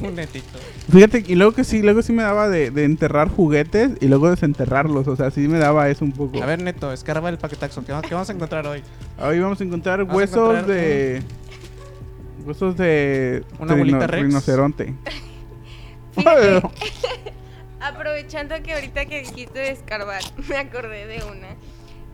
Un netito. Fíjate, y luego que sí, luego sí me daba de, de enterrar juguetes y luego desenterrarlos. O sea, sí me daba eso un poco. A ver, Neto, escarba el paquetaxo. ¿Qué, va- qué vamos a encontrar hoy? Hoy vamos a encontrar Vamos a huesos encontrar de. Huesos de. ¿Una de bolita rex? Rinoceronte. Fíjate, aprovechando que ahorita que dijiste de escarbar, me acordé de una.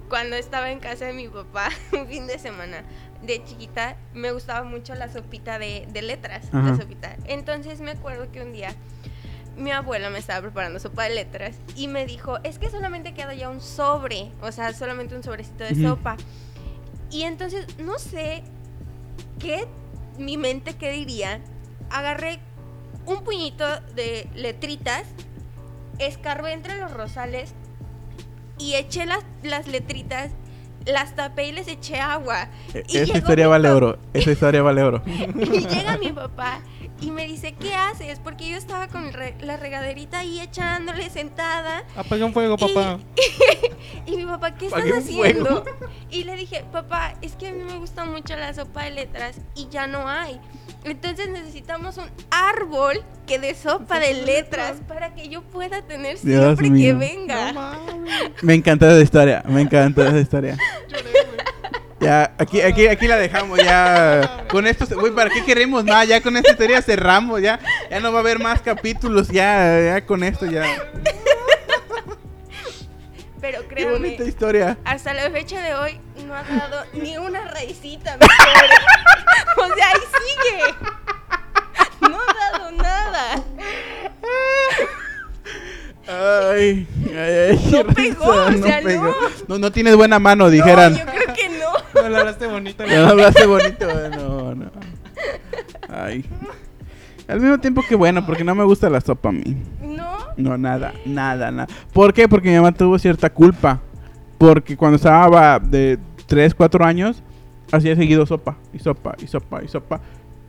Cuando estaba en casa de mi papá, un fin de semana, de chiquita, me gustaba mucho la sopita de, de letras. Ajá. La sopita. Entonces me acuerdo que un día mi abuela me estaba preparando sopa de letras y me dijo, es que solamente queda ya un sobre, o sea, solamente un sobrecito de sopa. Y entonces, no sé qué mi mente qué diría, agarré un puñito de letritas, escarbé entre los rosales y eché las, las letritas, las tapé y les eché agua. E- Y Esa historia vale oro. Esa historia vale oro. Y llega mi papá y me dice, ¿qué haces? Porque yo estaba con re- la regaderita ahí echándole sentada. Apaga un fuego, papá. Y mi papá, ¿qué estás Apagué haciendo? Y le dije, papá, es que a mí me gusta mucho la sopa de letras y ya no hay. Entonces necesitamos un árbol que dé sopa de letras para que yo pueda tener Dios siempre que venga. No. Me encantó esa historia. Me encantó esa historia. Ya, aquí, aquí, aquí la dejamos, ya. Con esto, güey, ¿para qué queremos más? Ya con esta historia cerramos, ya. Ya no va a haber más capítulos, ya, ya con esto, ya. Pero Qué créanme, bonita historia. hasta la fecha de hoy no ha dado ni una raicita, mi pobre. O sea, ahí sigue. No ha dado nada. Ay, ay, ay. No qué pegó, risa, o sea, pegó. no. no. No tienes buena mano, dijeran. No, yo creo que no. Le hablaste bonito. Ya no hablaste bonito, no, no. Ay. Al mismo tiempo que bueno, porque no me gusta la sopa a mí. No. No, nada, nada, nada. ¿Por qué? Porque mi mamá tuvo cierta culpa. Porque cuando estaba de 3, 4 años, hacía seguido sopa, y sopa, y sopa, y sopa.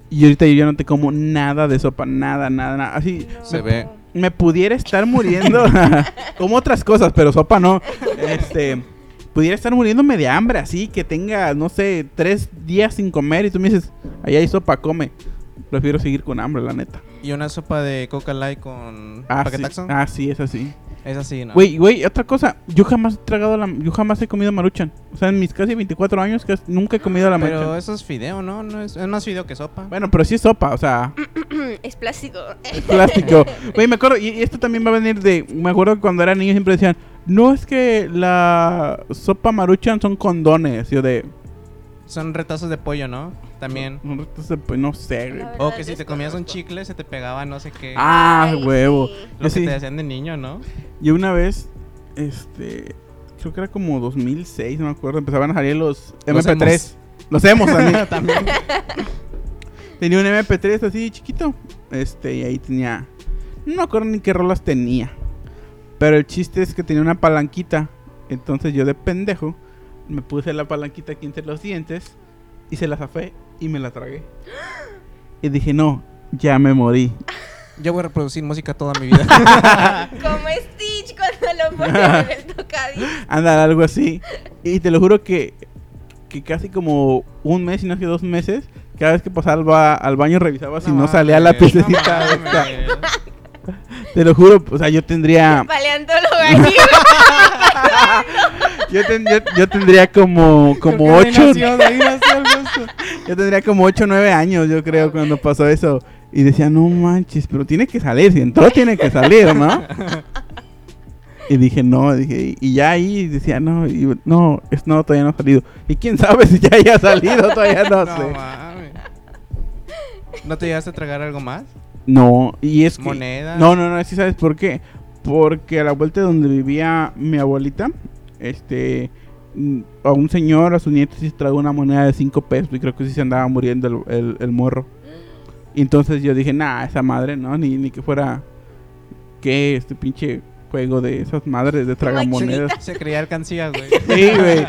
Y ahorita yo ya no te como nada de sopa, nada, nada, nada. Así no. Se ve. me pudiera estar muriendo como otras cosas, pero sopa no. Este, pudiera estar muriéndome de hambre, así que tenga, no sé, tres días sin comer y tú me dices, ahí hay sopa, come. Prefiero seguir con hambre, la neta. Y una sopa de Coca Light con Ah, sí. paquetaxo. Ah, sí, es así. Es así, ¿no? Güey, güey, otra cosa. Yo jamás he tragado la... Yo jamás he comido maruchan. O sea, en mis casi 24 años que nunca he comido la Pero maruchan. eso es fideo, ¿no? no es, es más fideo que sopa. Bueno, pero sí es sopa, o sea, es plástico. es plástico. Güey, me acuerdo, y y esto también va a venir de... Me acuerdo que cuando era niño siempre decían, no es que la sopa maruchan son condones. Yo de... Son retazos de pollo, ¿no? También. Entonces, pues no sé, güey. La O verdad que si te comías un chicle se te pegaba no sé qué. Ah, Ay, huevo. sí. lo yo que sí. te hacían de niño, ¿no? Yo una vez, este, creo que era como 2006, no me acuerdo, empezaban a salir los Los MP3. emos. Los hemos también. También. tenía un MP3 así chiquito. Este, y ahí tenía, no me acuerdo ni qué rolas tenía. Pero el chiste es que tenía una palanquita. Entonces yo de pendejo me puse la palanquita aquí entre los dientes y se la zafé y me la tragué. Y dije, no, ya me morí. Yo voy a reproducir música toda mi vida. Como Stitch cuando lo ponen en el tocadiscos. Anda, algo así. Y te lo juro que, que casi como un mes, y no es que dos meses, cada vez que pasaba al, ba- al baño revisaba si no, salía la piececita. no. Te lo juro, o sea, yo tendría... Paleontólogo aquí. Yo, ten- yo, yo tendría como, como ocho... nació. Yo tendría como 8 o 9 años, yo creo, cuando pasó eso. Y decía, no manches, pero tiene que salir, si entró tiene que salir, ¿no? Y dije, no, dije, y, ya ahí decía, no, y, no, es, no, todavía no ha salido. Y quién sabe si ya haya salido, todavía no, No sé. mames. ¿No te llegaste a tragar algo más? No, y es que... ¿Monedas? No, no, no, es que sabes por qué. Porque a la vuelta de donde vivía mi abuelita, este, mm, a un señor, a su nieto, sí se tragó una moneda de 5 pesos y creo que sí se andaba muriendo el, el, el morro. Y entonces yo dije, nah, esa madre, ¿no? Ni, ni que fuera, ¿qué? Este pinche juego de esas madres de tragamonedas. Se creía alcancía, güey. Sí, güey.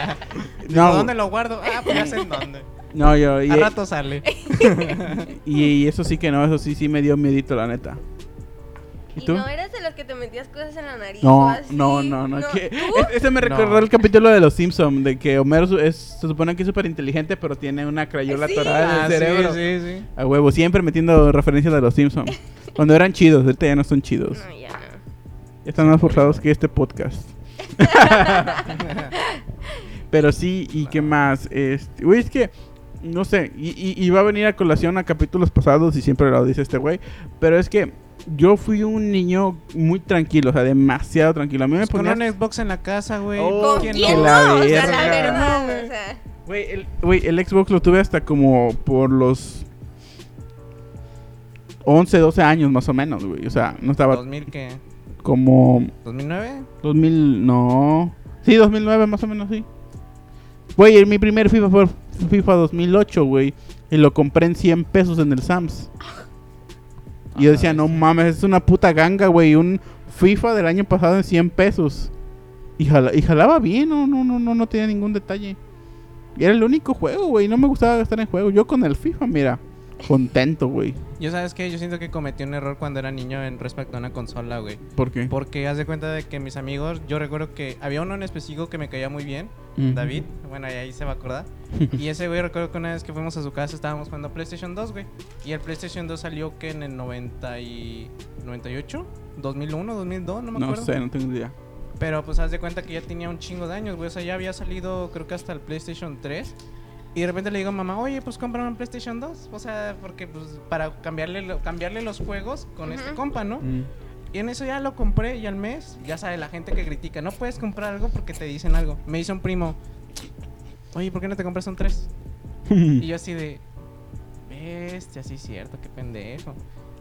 No, No, ¿Dónde lo guardo? Ah, pues ya sé en dónde. No, yo, y, A rato sale. y, y eso sí que no, eso sí, sí me dio miedito, la neta. ¿Y ¿Y tú? no eras de los que te metías cosas en la nariz? o No, así? no, no, no. que- ¿Tú? es- ese me No. recordó el capítulo de los Simpsons, de que Homero es, se supone que es súper inteligente, pero tiene una crayola Sí. atorada en Ah, el sí, cerebro. sí, sí. A huevo, siempre metiendo referencias de los Simpsons. Cuando eran chidos, ahorita ya no son chidos. No, ya no. Ya están más forzados que este podcast. Pero sí, ¿y qué más? Este, güey, es que, no sé, y, y- y va a venir a colación a capítulos pasados y siempre lo dice este güey, pero es que yo fui un niño muy tranquilo, o sea, demasiado tranquilo. A mí me Pues con ponía... un Xbox en la casa, güey. Oh, ¿Con ¿Quién no? la O sea, la verdad, No, o sea. Güey, el, güey, el Xbox lo tuve hasta como por los 11, 12 años más o menos, güey. O sea, no estaba ¿2000 qué? como ¿2009? 2000, no. Sí, 2009 más o menos, sí. Güey, mi primer FIFA fue FIFA 2008, güey. Y lo compré en 100 pesos en el Sams. Y yo decía, no mames, es una puta ganga, güey. Un FIFA del año pasado en 100 pesos. Y, jala- y jalaba bien, no, no, no, no, no tenía ningún detalle. Y era el único juego, güey. No me gustaba gastar en juego. Yo con el FIFA, mira, contento, güey. Yo sabes que yo siento que cometí un error cuando era niño en respecto a una consola, güey. ¿Por qué? Porque haz de cuenta de que mis amigos, yo recuerdo que había uno en específico que me caía muy bien. David, bueno, ahí se va a acordar. y ese güey recuerdo que una vez que fuimos a su casa estábamos jugando PlayStation 2, güey. Y el PlayStation 2 salió que en el 90 y 98, 2001, 2002, no me No acuerdo. sé, no tengo idea. Pero pues haz de cuenta que ya tenía un chingo de años, güey. O sea, ya había salido creo que hasta el PlayStation 3. Y de repente le digo a mamá, oye, pues compra un PlayStation 2. O sea, porque pues para cambiarle, lo- cambiarle los juegos con este compa, ¿no? Mm. Y en eso ya lo compré y al mes, ya sabe, la gente que critica, no puedes comprar algo porque te dicen algo. Me dice un primo, oye, ¿por qué no te compras un 3? Y yo así de, bestia, sí es cierto, qué pendejo.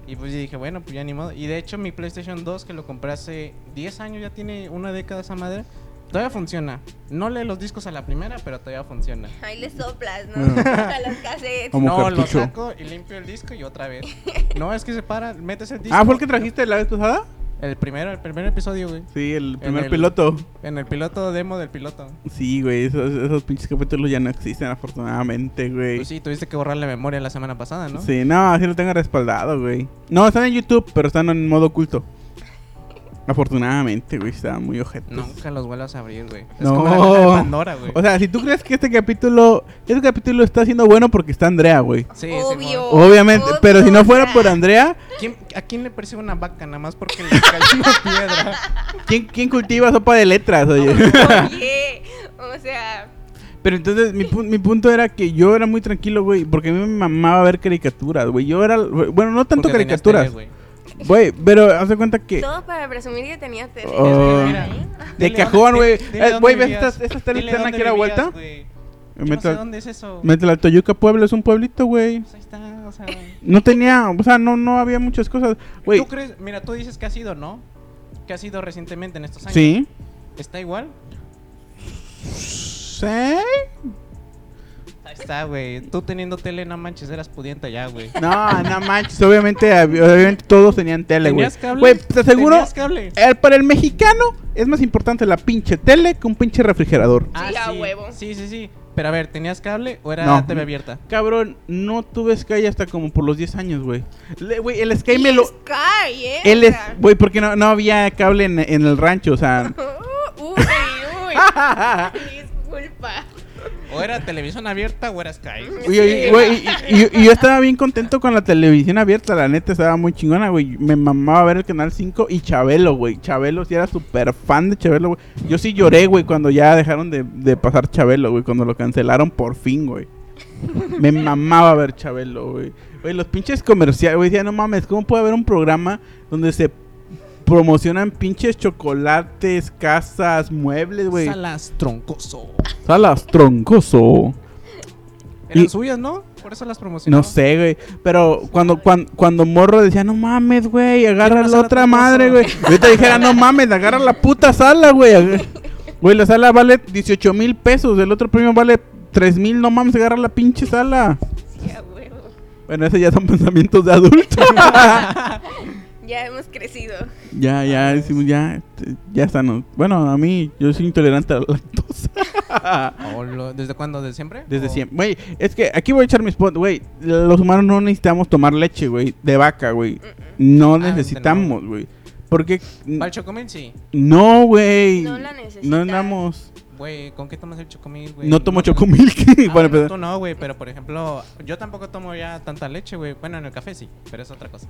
Y pues yo dije, bueno, pues ya ni modo. Y de hecho mi PlayStation 2 que lo compré hace 10 años, ya tiene una década esa madre, todavía funciona. No lee los discos a la primera, pero todavía funciona. Ahí le soplas, ¿no? Bueno. a los cassettes. Como no, lo saco y limpio el disco y otra vez. No, es que se para, metes el disco. ah, ¿fue el que trajiste la vez pasada? El primero, el primer episodio, güey. Sí, el primer el- piloto. En el piloto demo del piloto. Sí, güey, esos, esos pinches capítulos ya no existen afortunadamente, güey. Pues sí, tuviste que borrar la memoria la semana pasada, ¿no? Sí, no, así lo tengo respaldado, güey. No, están en YouTube, pero están en modo oculto. Afortunadamente, güey, estaban muy ojetes. Nunca los vuelvas a abrir, güey. Es No. como la caja de Pandora, güey. O sea, si tú crees que este capítulo, este capítulo está siendo bueno porque está Andrea, güey. Sí, Obvio. Obviamente, obvio, pero si no fuera por Andrea, ¿Quién- ¿A quién le parece una vaca nada más porque le cayó una piedra? ¿quién, quién cultiva sopa de letras, oye? Oye, o sea, Pero entonces mi, pu- mi punto era que yo era muy tranquilo, güey, porque a mí me mamaba ver caricaturas, güey. Yo era, bueno, no tanto Porque caricaturas, güey. pero haz de cuenta que todo para presumir que tenía tele. Oh. De cajón, güey. Eh, Güey, ¿ves estas, estas Dile que están aquí a la vuelta? Yo no sé dónde es eso. Métela al Toyuca Pueblo, es un pueblito, güey. Pues ahí está, o sea... No tenía, o sea, no, no había muchas cosas, güey. ¿Tú crees? Mira, tú dices que has ido, ¿no? Que has ido recientemente en estos años. Sí. ¿Está igual? Sí. Está, güey. Tú teniendo tele, no manches, eras pudiente ya, güey. No, no manches. Obviamente, obviamente todos tenían tele, güey. ¿Tenías cable? Güey, te aseguro, ¿Tenías cable? eh, para el mexicano es más importante la pinche tele que un pinche refrigerador. Sí, a huevo. Sí, sí, sí. Pero a ver, ¿tenías cable o era No. TV abierta? Cabrón, no tuve Sky hasta como por los 10 años, güey. Le- Güey, el Sky me lo... Sky, ¿eh? El es, güey, porque no, no había cable en, en el rancho, o sea... uy, uy. Disculpa. ¿O era televisión abierta o era Sky? Y, y- güey, y- y- y yo estaba bien contento con la televisión abierta, la neta estaba muy chingona, güey. Me mamaba ver el canal 5 y Chabelo, güey. Chabelo sí era súper fan de Chabelo, güey. Yo sí lloré, güey, cuando ya dejaron de, de pasar Chabelo, güey, cuando lo cancelaron por fin, güey. Me mamaba ver Chabelo, güey. Güey, los pinches comerciales, güey, decía, no mames, ¿cómo puede haber un programa donde se promocionan pinches chocolates, casas, muebles, güey? Salas troncoso. Salas troncoso. Eran Y- suyas, ¿no? Por eso las promocionó. No sé, güey. Pero cuando, cuando, cuando Morro decía, no mames, güey, agarra la otra troncoso". madre, güey. Yo te dijera, no mames, agarra la puta sala, güey. Güey, la sala vale 18 mil pesos. El otro premio vale 3 mil. No mames, agarra la pinche sala. Huevo. Bueno, esos ya son pensamientos de adulto. Ya hemos crecido. ya, ya, decimos, ya, ya están. Bueno, a mí, yo soy intolerante a la lactosa. ¿O lo- ¿Desde cuándo? ¿Desde siempre? Desde ¿O- siempre. Güey, es que aquí voy a echar mi spot, güey. Los humanos no necesitamos tomar leche, güey, de vaca, güey. No Ah, necesitamos, güey. Porque ¿Para el chocomil? Sí. no, güey. No la necesitas. No andamos. Güey, ¿con qué tomas el chocomil, güey? No tomo te- chocomilk. Ah, para no, tú no, güey, pero por ejemplo, yo tampoco tomo ya tanta leche, güey. Bueno, en el café sí, pero es otra cosa.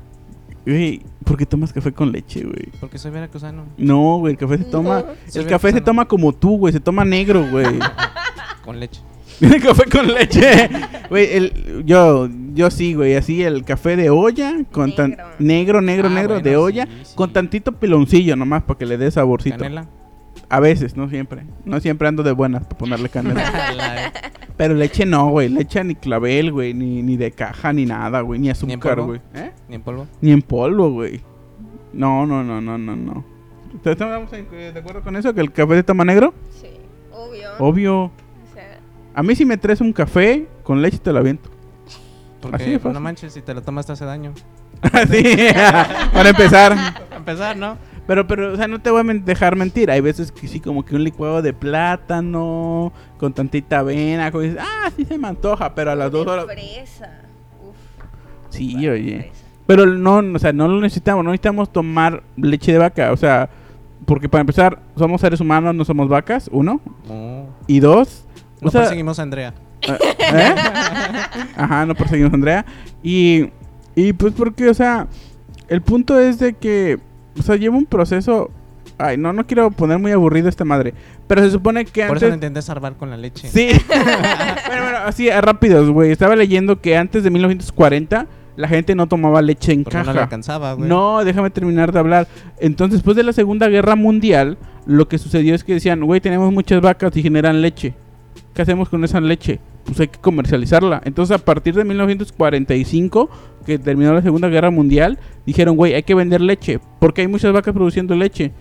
Güey, ¿por qué tomas café con leche, güey? Porque soy veracruzano. No, güey, el café se toma. No. El café se toma como tú, güey. Se toma negro, güey. Con leche. el café con leche. Güey, el- yo, yo sí, güey. Así el café de olla. Con tan Negro. negro, negro, Ah, negro bueno, de olla. sí, sí. Con tantito piloncillo nomás para que le dé saborcito. Canela. A veces, no siempre. No siempre ando de buenas para ponerle canela. Pero leche no, güey. Leche ni clavel, güey. Ni, ni de caja, ni nada, güey. Ni azúcar, güey. ¿Eh? Ni en polvo. Ni en polvo, güey. No, no, no, no, no, no. ¿Ustedes ¿Estamos de acuerdo con eso? ¿Que el café se toma negro? Sí, obvio. Obvio. O sea, A mí si me traes un café con leche te lo aviento. Así Porque de pues, fácil. no manches, si te lo tomas te hace daño. Así, para empezar. A empezar, ¿no? Pero, pero, o sea, no te voy a men- dejar mentir. Hay veces que sí, como que un licuado de plátano con tantita avena. Como dices, ah, sí se me antoja, pero a las dos horas. Fresa. Uf. Sí, vale, oye. fresa. Pero no, o sea, no lo necesitamos. No necesitamos tomar leche de vaca. O sea, porque para empezar, somos seres humanos, no somos vacas, uno. No. Y dos, o No sea, perseguimos a Andrea. ¿eh? Ajá, no perseguimos a Andrea. Y, y pues porque, o sea, el punto es de que, o sea, lleva un proceso... Ay, no, no quiero poner muy aburrido esta madre. Pero se supone que Por eso lo antes... intenté salvar con la leche. Sí. bueno, bueno, así, rápidos, güey. Estaba leyendo que antes de 1940 la gente no tomaba leche en Porque no le caja. alcanzaba, güey. No, déjame terminar de hablar. Entonces, después de la Segunda Guerra Mundial, lo que sucedió es que decían, güey, tenemos muchas vacas y generan leche. ¿Qué hacemos con esa leche? Pues hay que comercializarla. Entonces, a partir de 1945, que terminó la Segunda Guerra Mundial, dijeron, güey, hay que vender leche. Porque hay muchas vacas produciendo leche.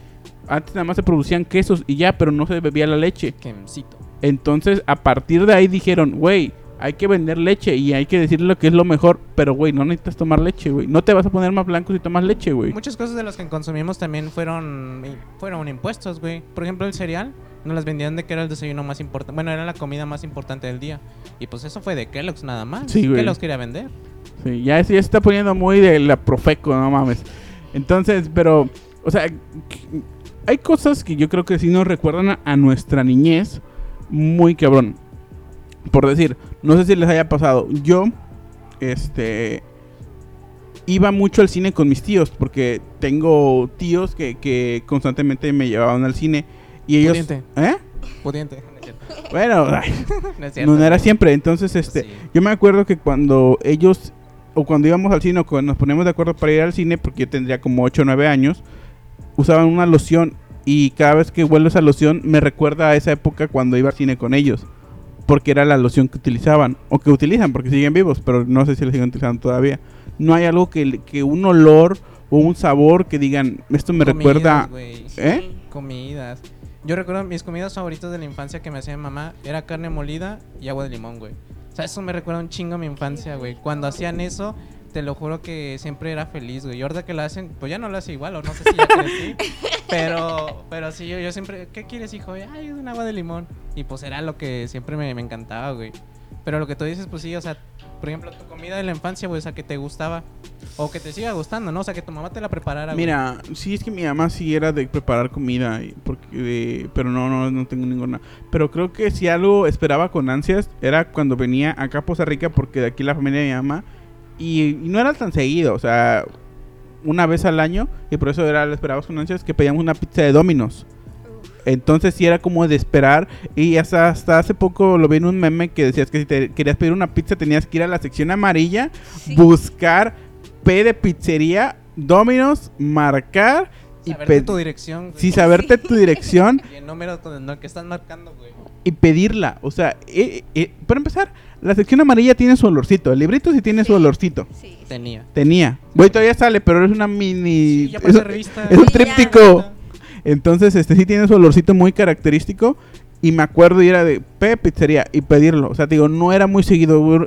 Antes nada más se producían quesos y ya, pero no se bebía la leche. Quemcito. Entonces, a partir de ahí dijeron, güey, hay que vender leche y hay que decirle lo que es lo mejor. Pero, güey, no necesitas tomar leche, güey. No te vas a poner más blanco si tomas leche, güey. Muchas cosas de las que consumimos también fueron fueron impuestos, güey. Por ejemplo, el cereal nos las vendían de que era el desayuno más importante. Bueno, era la comida más importante del día. Y pues eso fue de Kellogg's nada más. Sí, güey. Kellogg's quería vender. Sí, ya, se- está poniendo muy de la Profeco, no mames. Entonces, pero O sea, hay cosas que yo creo que sí nos recuerdan a, a nuestra niñez muy cabrón. Por decir, no sé si les haya pasado. Yo, este. Iba mucho al cine con mis tíos, porque tengo tíos que, que constantemente me llevaban al cine. Y ellos. Pudiente. ¿Eh? Pudiente. No es cierto. Bueno, No es cierto. no era siempre. Entonces, este. Sí. Yo me acuerdo que cuando ellos, o cuando íbamos al cine, o cuando nos poníamos de acuerdo para ir al cine, porque yo tendría como 8 o 9 años, usaban una loción y cada vez que huelo esa loción me recuerda a esa época cuando iba al cine con ellos. Porque era la loción que utilizaban, o que utilizan, porque siguen vivos, pero no sé si la siguen utilizando todavía. No hay algo que, que un olor o un sabor que digan, esto me Comidas, recuerda... güey. ¿Eh? Comidas. Yo recuerdo mis comidas favoritas de la infancia que me hacía mi mamá era carne molida y agua de limón, güey. O sea, eso me recuerda un chingo a mi infancia, güey. Cuando hacían eso, te lo juro que siempre era feliz, güey. Y ahorita que lo hacen, pues ya no lo hace igual, o no sé si ya crecí. pero, pero sí, yo, yo siempre, ¿qué quieres, hijo? Ay, un agua de limón. Y pues era lo que siempre me, me encantaba, güey. Pero lo que tú dices, pues sí, o sea, por ejemplo, tu comida de la infancia, güey, o sea, que te gustaba. O que te siga gustando, ¿no? O sea, que tu mamá te la preparara. Mira, sí es que mi mamá sí era de preparar comida, pero no, no, no tengo ninguna. Pero creo que si algo esperaba con ansias era cuando venía acá a Poza Rica, porque de aquí la familia de mi mamá, y, no era tan seguido, o sea, una vez al año, y por eso era, lo esperabas con ansias, que pedíamos una pizza de Domino's. Entonces sí era como de esperar y hasta, hasta hace poco lo vi en un meme que decías que si te querías pedir una pizza tenías que ir a la sección amarilla, Sí. buscar P de pizzería, Domino's, marcar y, Saberte tu dirección, güey. sí, saberte tu dirección Y el número con el que están marcando, güey. y pedirla. O sea, eh, eh, para empezar, la sección amarilla tiene su olorcito. El librito sí tiene su olorcito. Sí. Tenía. Tenía. Güey, todavía sale, pero es una mini... Sí, ya es, pasé revista. es un tríptico. Entonces, este sí tiene su olorcito muy característico. Y me acuerdo y era de P pizzería y pedirlo. O sea, digo, no era muy seguido.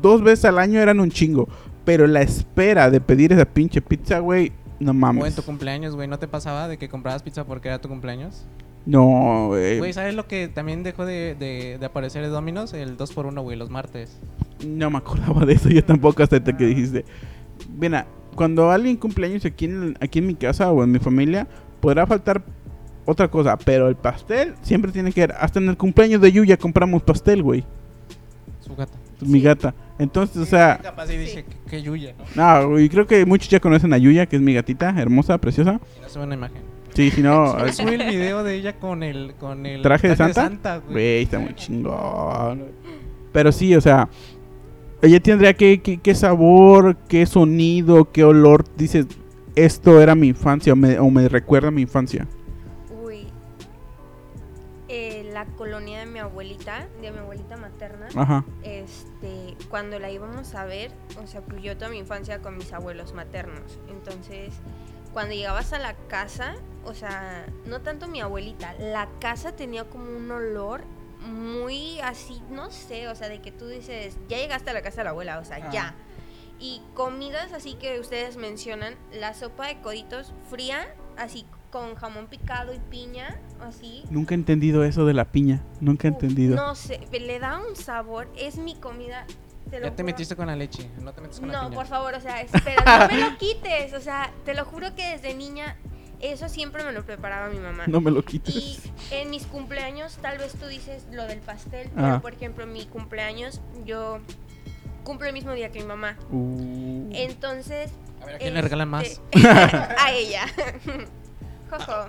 Dos veces al año eran un chingo. Pero la espera de pedir esa pinche pizza, güey, no O en mames. tu cumpleaños, güey, ¿no te pasaba de que comprabas pizza porque era tu cumpleaños? No, güey. Güey, ¿sabes lo que también dejó de, de, de aparecer de Domino's? El 2x1, güey, los martes. No me acordaba de eso, yo tampoco hasta que dijiste. Mira, cuando alguien cumpleaños aquí en, aquí en mi casa o en mi familia, podrá faltar otra cosa, pero el pastel siempre tiene que ver. Hasta en el cumpleaños de Yuya compramos pastel, güey. Su gata. Mi gata. Entonces, o sea, Capaz y dije, que, que Yuya, ¿no? no, güey, creo que muchos ya conocen a Yuya, que es mi gatita, hermosa, preciosa. Y no sube una imagen. Sí, si no, Yo subí el video de ella con el, con el ¿Traje de Santa? güey. güey, está muy chingón. Pero sí, o sea, ella tendría que, que- qué sabor, qué sonido, qué olor. Dices, esto era mi infancia o me, o me recuerda a mi infancia. Uy. Eh, la colonia de mi abuelita, de mi abuelita materna, Ajá. este, cuando la íbamos a ver, o sea, pues yo toda mi infancia con mis abuelos maternos. Entonces, cuando llegabas a la casa, o sea, no tanto mi abuelita, la casa tenía como un olor muy así, no sé, o sea, de que tú dices, ya llegaste a la casa de la abuela, o sea, ya. Y comidas así que ustedes mencionan, la sopa de coditos fría, así con jamón picado y piña, así. Nunca he entendido eso de la piña. Nunca he entendido. No sé, le da un sabor, es mi comida. Te Ya te juro. metiste con la leche, no te metes con la No, piña. por favor, o sea, espera, no me lo quites. O sea, te lo juro que desde niña eso siempre me lo preparaba mi mamá. No me lo Y quites. en mis cumpleaños, tal vez tú dices lo del pastel, Ah. pero por ejemplo, en mi cumpleaños yo cumplo el mismo día que mi mamá. Uh, Entonces. A ver, ¿a quién le regalan más? este, a ella. Jojo.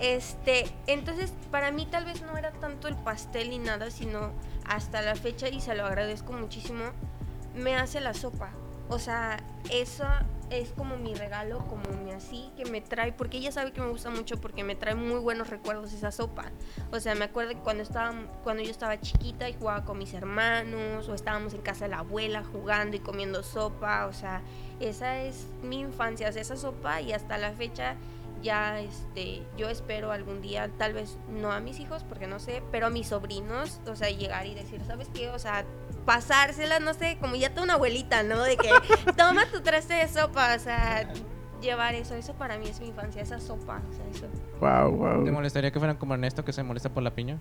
Este, entonces para mí tal vez no era tanto el pastel ni nada, sino hasta la fecha y se lo agradezco muchísimo, me hace la sopa. O sea, eso es como mi regalo, como mi así, que me trae, porque ella sabe que me gusta mucho porque me trae muy buenos recuerdos esa sopa. O sea, me acuerdo que cuando, estaba, cuando yo estaba chiquita y jugaba con mis hermanos, o estábamos en casa de la abuela jugando y comiendo sopa, o sea, esa es mi infancia, esa sopa y hasta la fecha ya este yo espero algún día tal vez no a mis hijos porque no sé pero a mis sobrinos o sea llegar y decir sabes qué o sea pasársela no sé como ya toda una abuelita no de que toma tu traste de sopa o sea llevar eso eso para mí es mi infancia esa sopa o sea eso wow, wow. ¿Te molestaría que fueran como Ernesto que se molesta por la piña?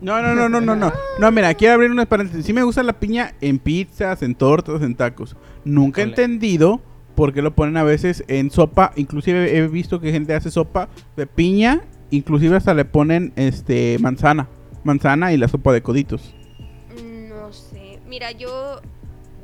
No, no, no, no, no, no. No, mira, quiero abrir unas paréntesis. Sí me gusta la piña en pizzas, en tortas, en tacos. Nunca he entendido porque lo ponen a veces en sopa. Inclusive he visto que gente hace sopa de piña, inclusive hasta le ponen este manzana, manzana y la sopa de coditos. No sé. Mira, yo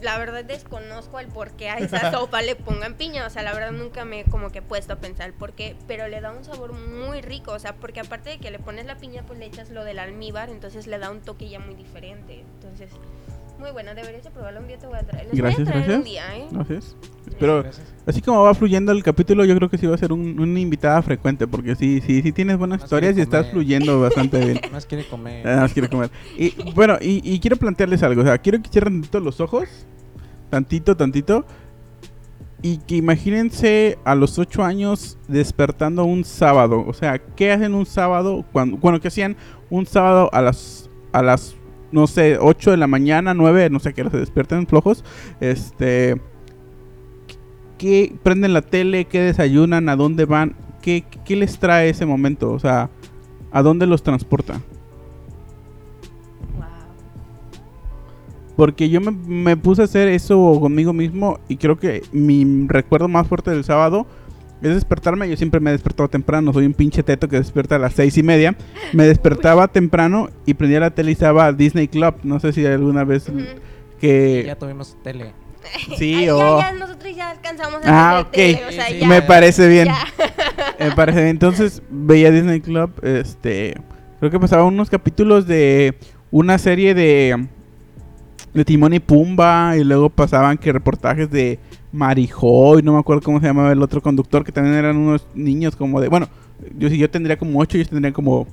la verdad desconozco el por qué a esa sopa le pongan piña. O sea, la verdad nunca me he como que he puesto a pensar por qué. Pero le da un sabor muy rico. O sea, porque aparte de que le pones la piña, pues le echas lo del almíbar. Entonces le da un toque ya muy diferente. Entonces, muy bueno. Deberías de probarlo un día. Te voy a traer. Les Gracias, voy a traer gracias. un día, ¿eh? Gracias. Gracias. así como va fluyendo el capítulo, yo creo que sí va a ser un- una invitada frecuente, porque sí, sí, sí tienes buenas Más historias y estás fluyendo bastante bien. Más quiere comer. Nada más quiere comer. Y bueno, y, y quiero plantearles algo. O sea, quiero que cierren tantito los ojos. Tantito, tantito. Y que imagínense a los 8 años despertando un sábado. O sea, ¿qué hacen un sábado? Cuando, bueno, ¿qué hacían un sábado a las, a las, no sé, 8 de la mañana, 9, no sé qué se despierten flojos? Este. ¿Qué prenden la tele? ¿Qué desayunan? ¿A dónde van? ¿Qué, qué les trae ese momento? O sea, ¿a dónde los transporta? Porque yo me, me puse a hacer eso conmigo mismo y creo que mi recuerdo más fuerte del sábado es despertarme. Yo siempre me he despertado temprano, soy un pinche teto que despierta a las seis y media. Me despertaba temprano y prendía la tele y estaba Disney Club. No sé si alguna vez que... Ya tuvimos tele. Sí, Ay, o... ya, ya, nosotros ya alcanzamos Ah, a ok. tener tele, o sea, Sí, sí, ya. Me parece bien. Me parece bien. Entonces veía Disney Club. Este. Creo que pasaban unos capítulos de una serie de. De Timón y Pumba. Y luego pasaban que reportajes de Marijo. Y no me acuerdo cómo se llamaba el otro conductor. Que también eran unos niños como de. Bueno, yo si yo tendría como 8, ellos tendrían como.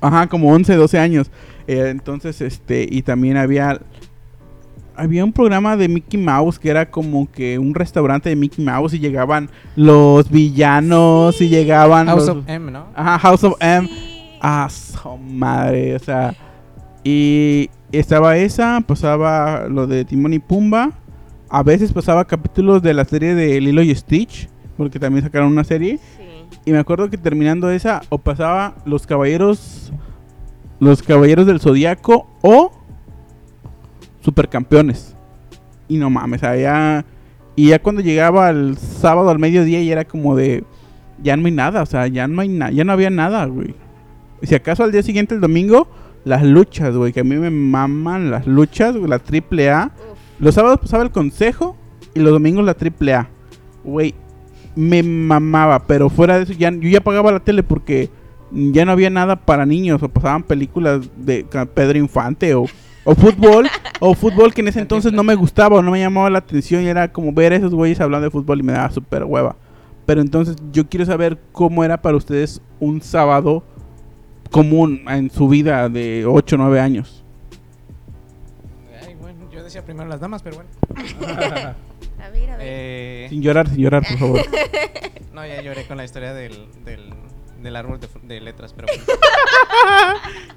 Ajá, como 11, 12 años. Eh, entonces, este. Y también había. Había un programa de Mickey Mouse que era como que un restaurante de Mickey Mouse y llegaban los villanos y llegaban House los- of M, ¿no? Ajá, House of M. Ah, su madre, o sea. Y estaba esa, pasaba lo de Timón y Pumba. A veces pasaba capítulos de la serie de Lilo y Stitch, porque también sacaron una serie. Sí. Y me acuerdo que terminando esa, o pasaba Los Caballeros. Los Caballeros del Zodiaco o Supercampeones. Y no mames, ya. Y ya cuando llegaba el sábado al mediodía, ya era como de. Ya no hay nada, o sea, ya no hay nada, ya no había nada, güey. Y si acaso al día siguiente, el domingo, las luchas, güey, que a mí me maman las luchas, güey, la triple A. Los sábados pasaba el consejo y los domingos la triple A. Güey, me mamaba, pero fuera de eso, ya, yo ya pagaba la tele porque ya no había nada para niños o pasaban películas de Pedro Infante o, o fútbol, o fútbol que en ese entonces no me gustaba o no me llamaba la atención y era como ver a esos güeyes hablando de fútbol y me daba súper hueva. Pero entonces yo quiero saber cómo era para ustedes un sábado común en su vida de 8 o 9 años. Ay, bueno, yo decía primero las damas, pero bueno. A ver, a ver. Eh, Sin llorar, sin llorar, por favor. no, ya lloré con la historia del, del, del árbol de, de letras, pero bueno.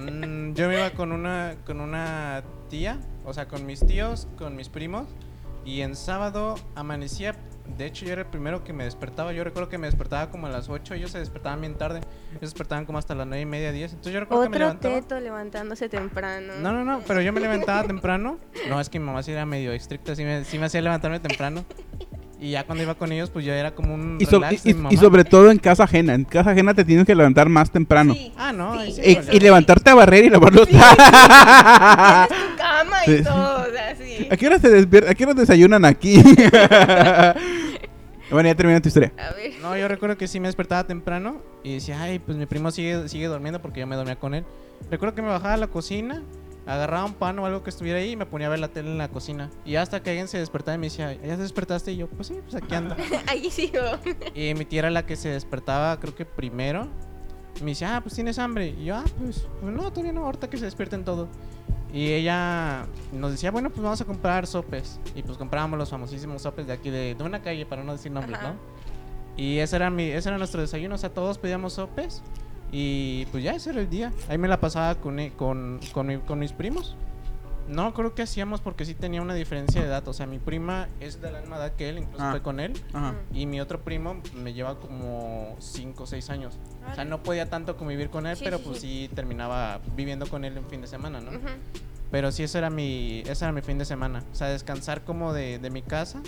Mm, yo me iba con una, con una tía, o sea, con mis tíos, con mis primos, y en sábado amanecía. De hecho, yo era el primero que me despertaba. Yo recuerdo que me despertaba como a las 8. Ellos se despertaban bien tarde. Ellos despertaban como hasta las 9 y media, 10. Entonces yo recuerdo que me Otro levantaba. teto levantándose temprano. No, no, no, pero yo me levantaba temprano. No, es que mi mamá sí era medio estricta, sí me, sí me hacía levantarme temprano. Y ya cuando iba con ellos, pues yo era como un Y, so- relax y- de y- mi y mamá. sobre todo en casa ajena. En casa ajena te tienes que levantar más temprano. Sí. Ah, no. sí, Y, y levantarte a barrer y lavar los Tienes tu cama y Sí. todo, sí. ¿A qué hora se despierta? ¿A qué hora desayunan aquí? bueno, ya termina tu historia. A ver. No, yo recuerdo que sí me despertaba temprano y decía, ay, pues mi primo sigue, sigue durmiendo porque yo me dormía con él. Recuerdo que me bajaba a la cocina, agarraba un pan o algo que estuviera ahí y me ponía a ver la tele en la cocina. Y hasta que alguien se despertaba y me decía, ¿ya te despertaste? Y yo, pues sí, pues aquí ando. Allí sigo. Y mi tía era la que se despertaba, creo que primero. Y me dice, ah, pues tienes hambre. Y yo, ah, pues, pues no, todavía no, ahorita que se despierten todo. Y ella nos decía, bueno, pues vamos a comprar sopes. Y pues comprábamos los famosísimos sopes de aquí de, de una calle, para no decir nombres, Ajá. ¿no? Y ese era, mi, ese era nuestro desayuno, o sea, todos pedíamos sopes. Y pues ya ese era el día. Ahí me la pasaba con, con, con, mi- con mis primos. No, creo que hacíamos porque sí tenía una diferencia de edad. O sea, mi prima es de la misma edad que él, incluso Ah. fue con él. Ajá. Y mi otro primo me lleva como 5 o 6 años. O sea, no podía tanto convivir con él, Sí, pero sí, pues sí. sí terminaba viviendo con él en fin de semana, ¿no? Pero sí, eso era mi, ese era mi fin de semana. O sea, descansar como de, de mi casa,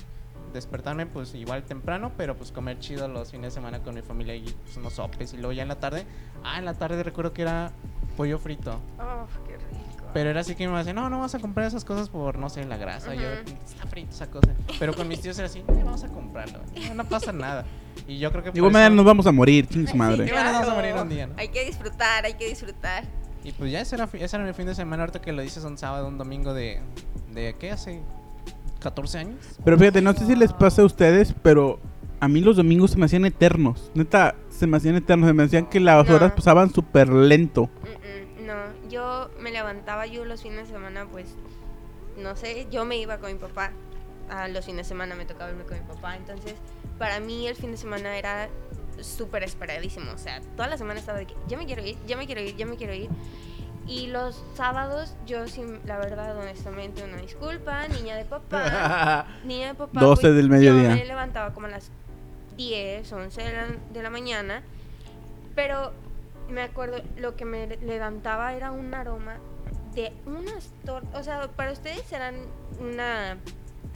despertarme pues igual temprano, pero pues comer chido los fines de semana con mi familia y pues, unos sopes. Y luego ya en la tarde, ah, en la tarde recuerdo que era pollo frito. Oh, qué rico. Pero era así que me decía, no, no vas a comprar esas cosas por, no sé, la grasa. Yo, Ujú. está frito esa cosa. Pero con mis tíos era así, no, vamos a comprarlo. No, no pasa nada. Y yo creo que Igual eso- mañana nos vamos a morir, ching su Sí, madre. Igual nos vamos a morir un día, ¿no? Hay que disfrutar, hay que disfrutar. Y pues ya ese era, ese era mi fin de semana, ahorita que lo dices un sábado, un domingo de, de ¿qué? Hace 14 años. Pero fíjate, no sé si les pasa a ustedes, pero a mí los domingos se me hacían eternos. Neta, se me hacían eternos. Se me hacían que las No. horas pasaban súper lento. Mm, mm, yo me levantaba yo los fines de semana, pues, no sé, yo me iba con mi papá. A los fines de semana me tocaba irme con mi papá. Entonces, para mí el fin de semana era súper esperadísimo. O sea, toda la semana estaba de que ya me quiero ir, ya me quiero ir, ya me quiero ir. Y los sábados, yo sí, la verdad, honestamente, una disculpa, niña de papá. Niña de papá. 12 pues, del mediodía. Yo me levantaba como a las 10, 11 de la, de la mañana. Pero me acuerdo, lo que me levantaba era un aroma de unas tortas. O sea, para ustedes eran una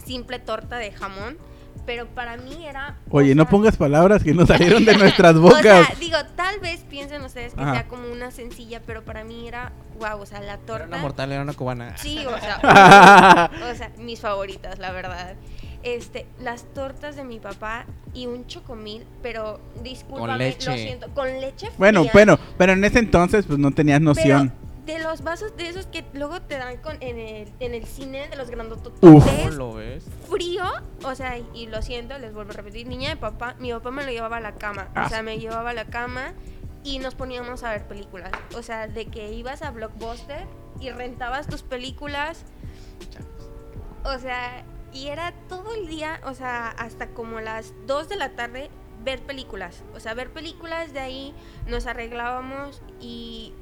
simple torta de jamón. Pero para mí era. o Oye, no sea, pongas palabras que nos salieron de nuestras O bocas. sea, digo, tal vez piensen ustedes que Ajá. sea como una sencilla, pero para mí era. Wow, o sea, la Era torta. una mortal, era una cubana. Sí, o sea, o sea, mis favoritas, la verdad. Este, las tortas de mi papá y un chocomil, pero discúlpame, leche. lo siento, con leche fría. bueno, bueno, pero en ese entonces pues no tenías pero noción. de los vasos de esos que luego te dan con, en, el, en el cine de los grandototes ¿Cómo lo ves? frío, o sea, y lo siento, les vuelvo a repetir, niña de papá, mi papá me lo llevaba a la cama, Ah. o sea, me llevaba a la cama y nos poníamos a ver películas, o sea, de que ibas a Blockbuster y rentabas tus películas, o sea, y era todo el día, o sea, hasta como las 2 de la tarde ver películas, o sea, ver películas de ahí nos arreglábamos y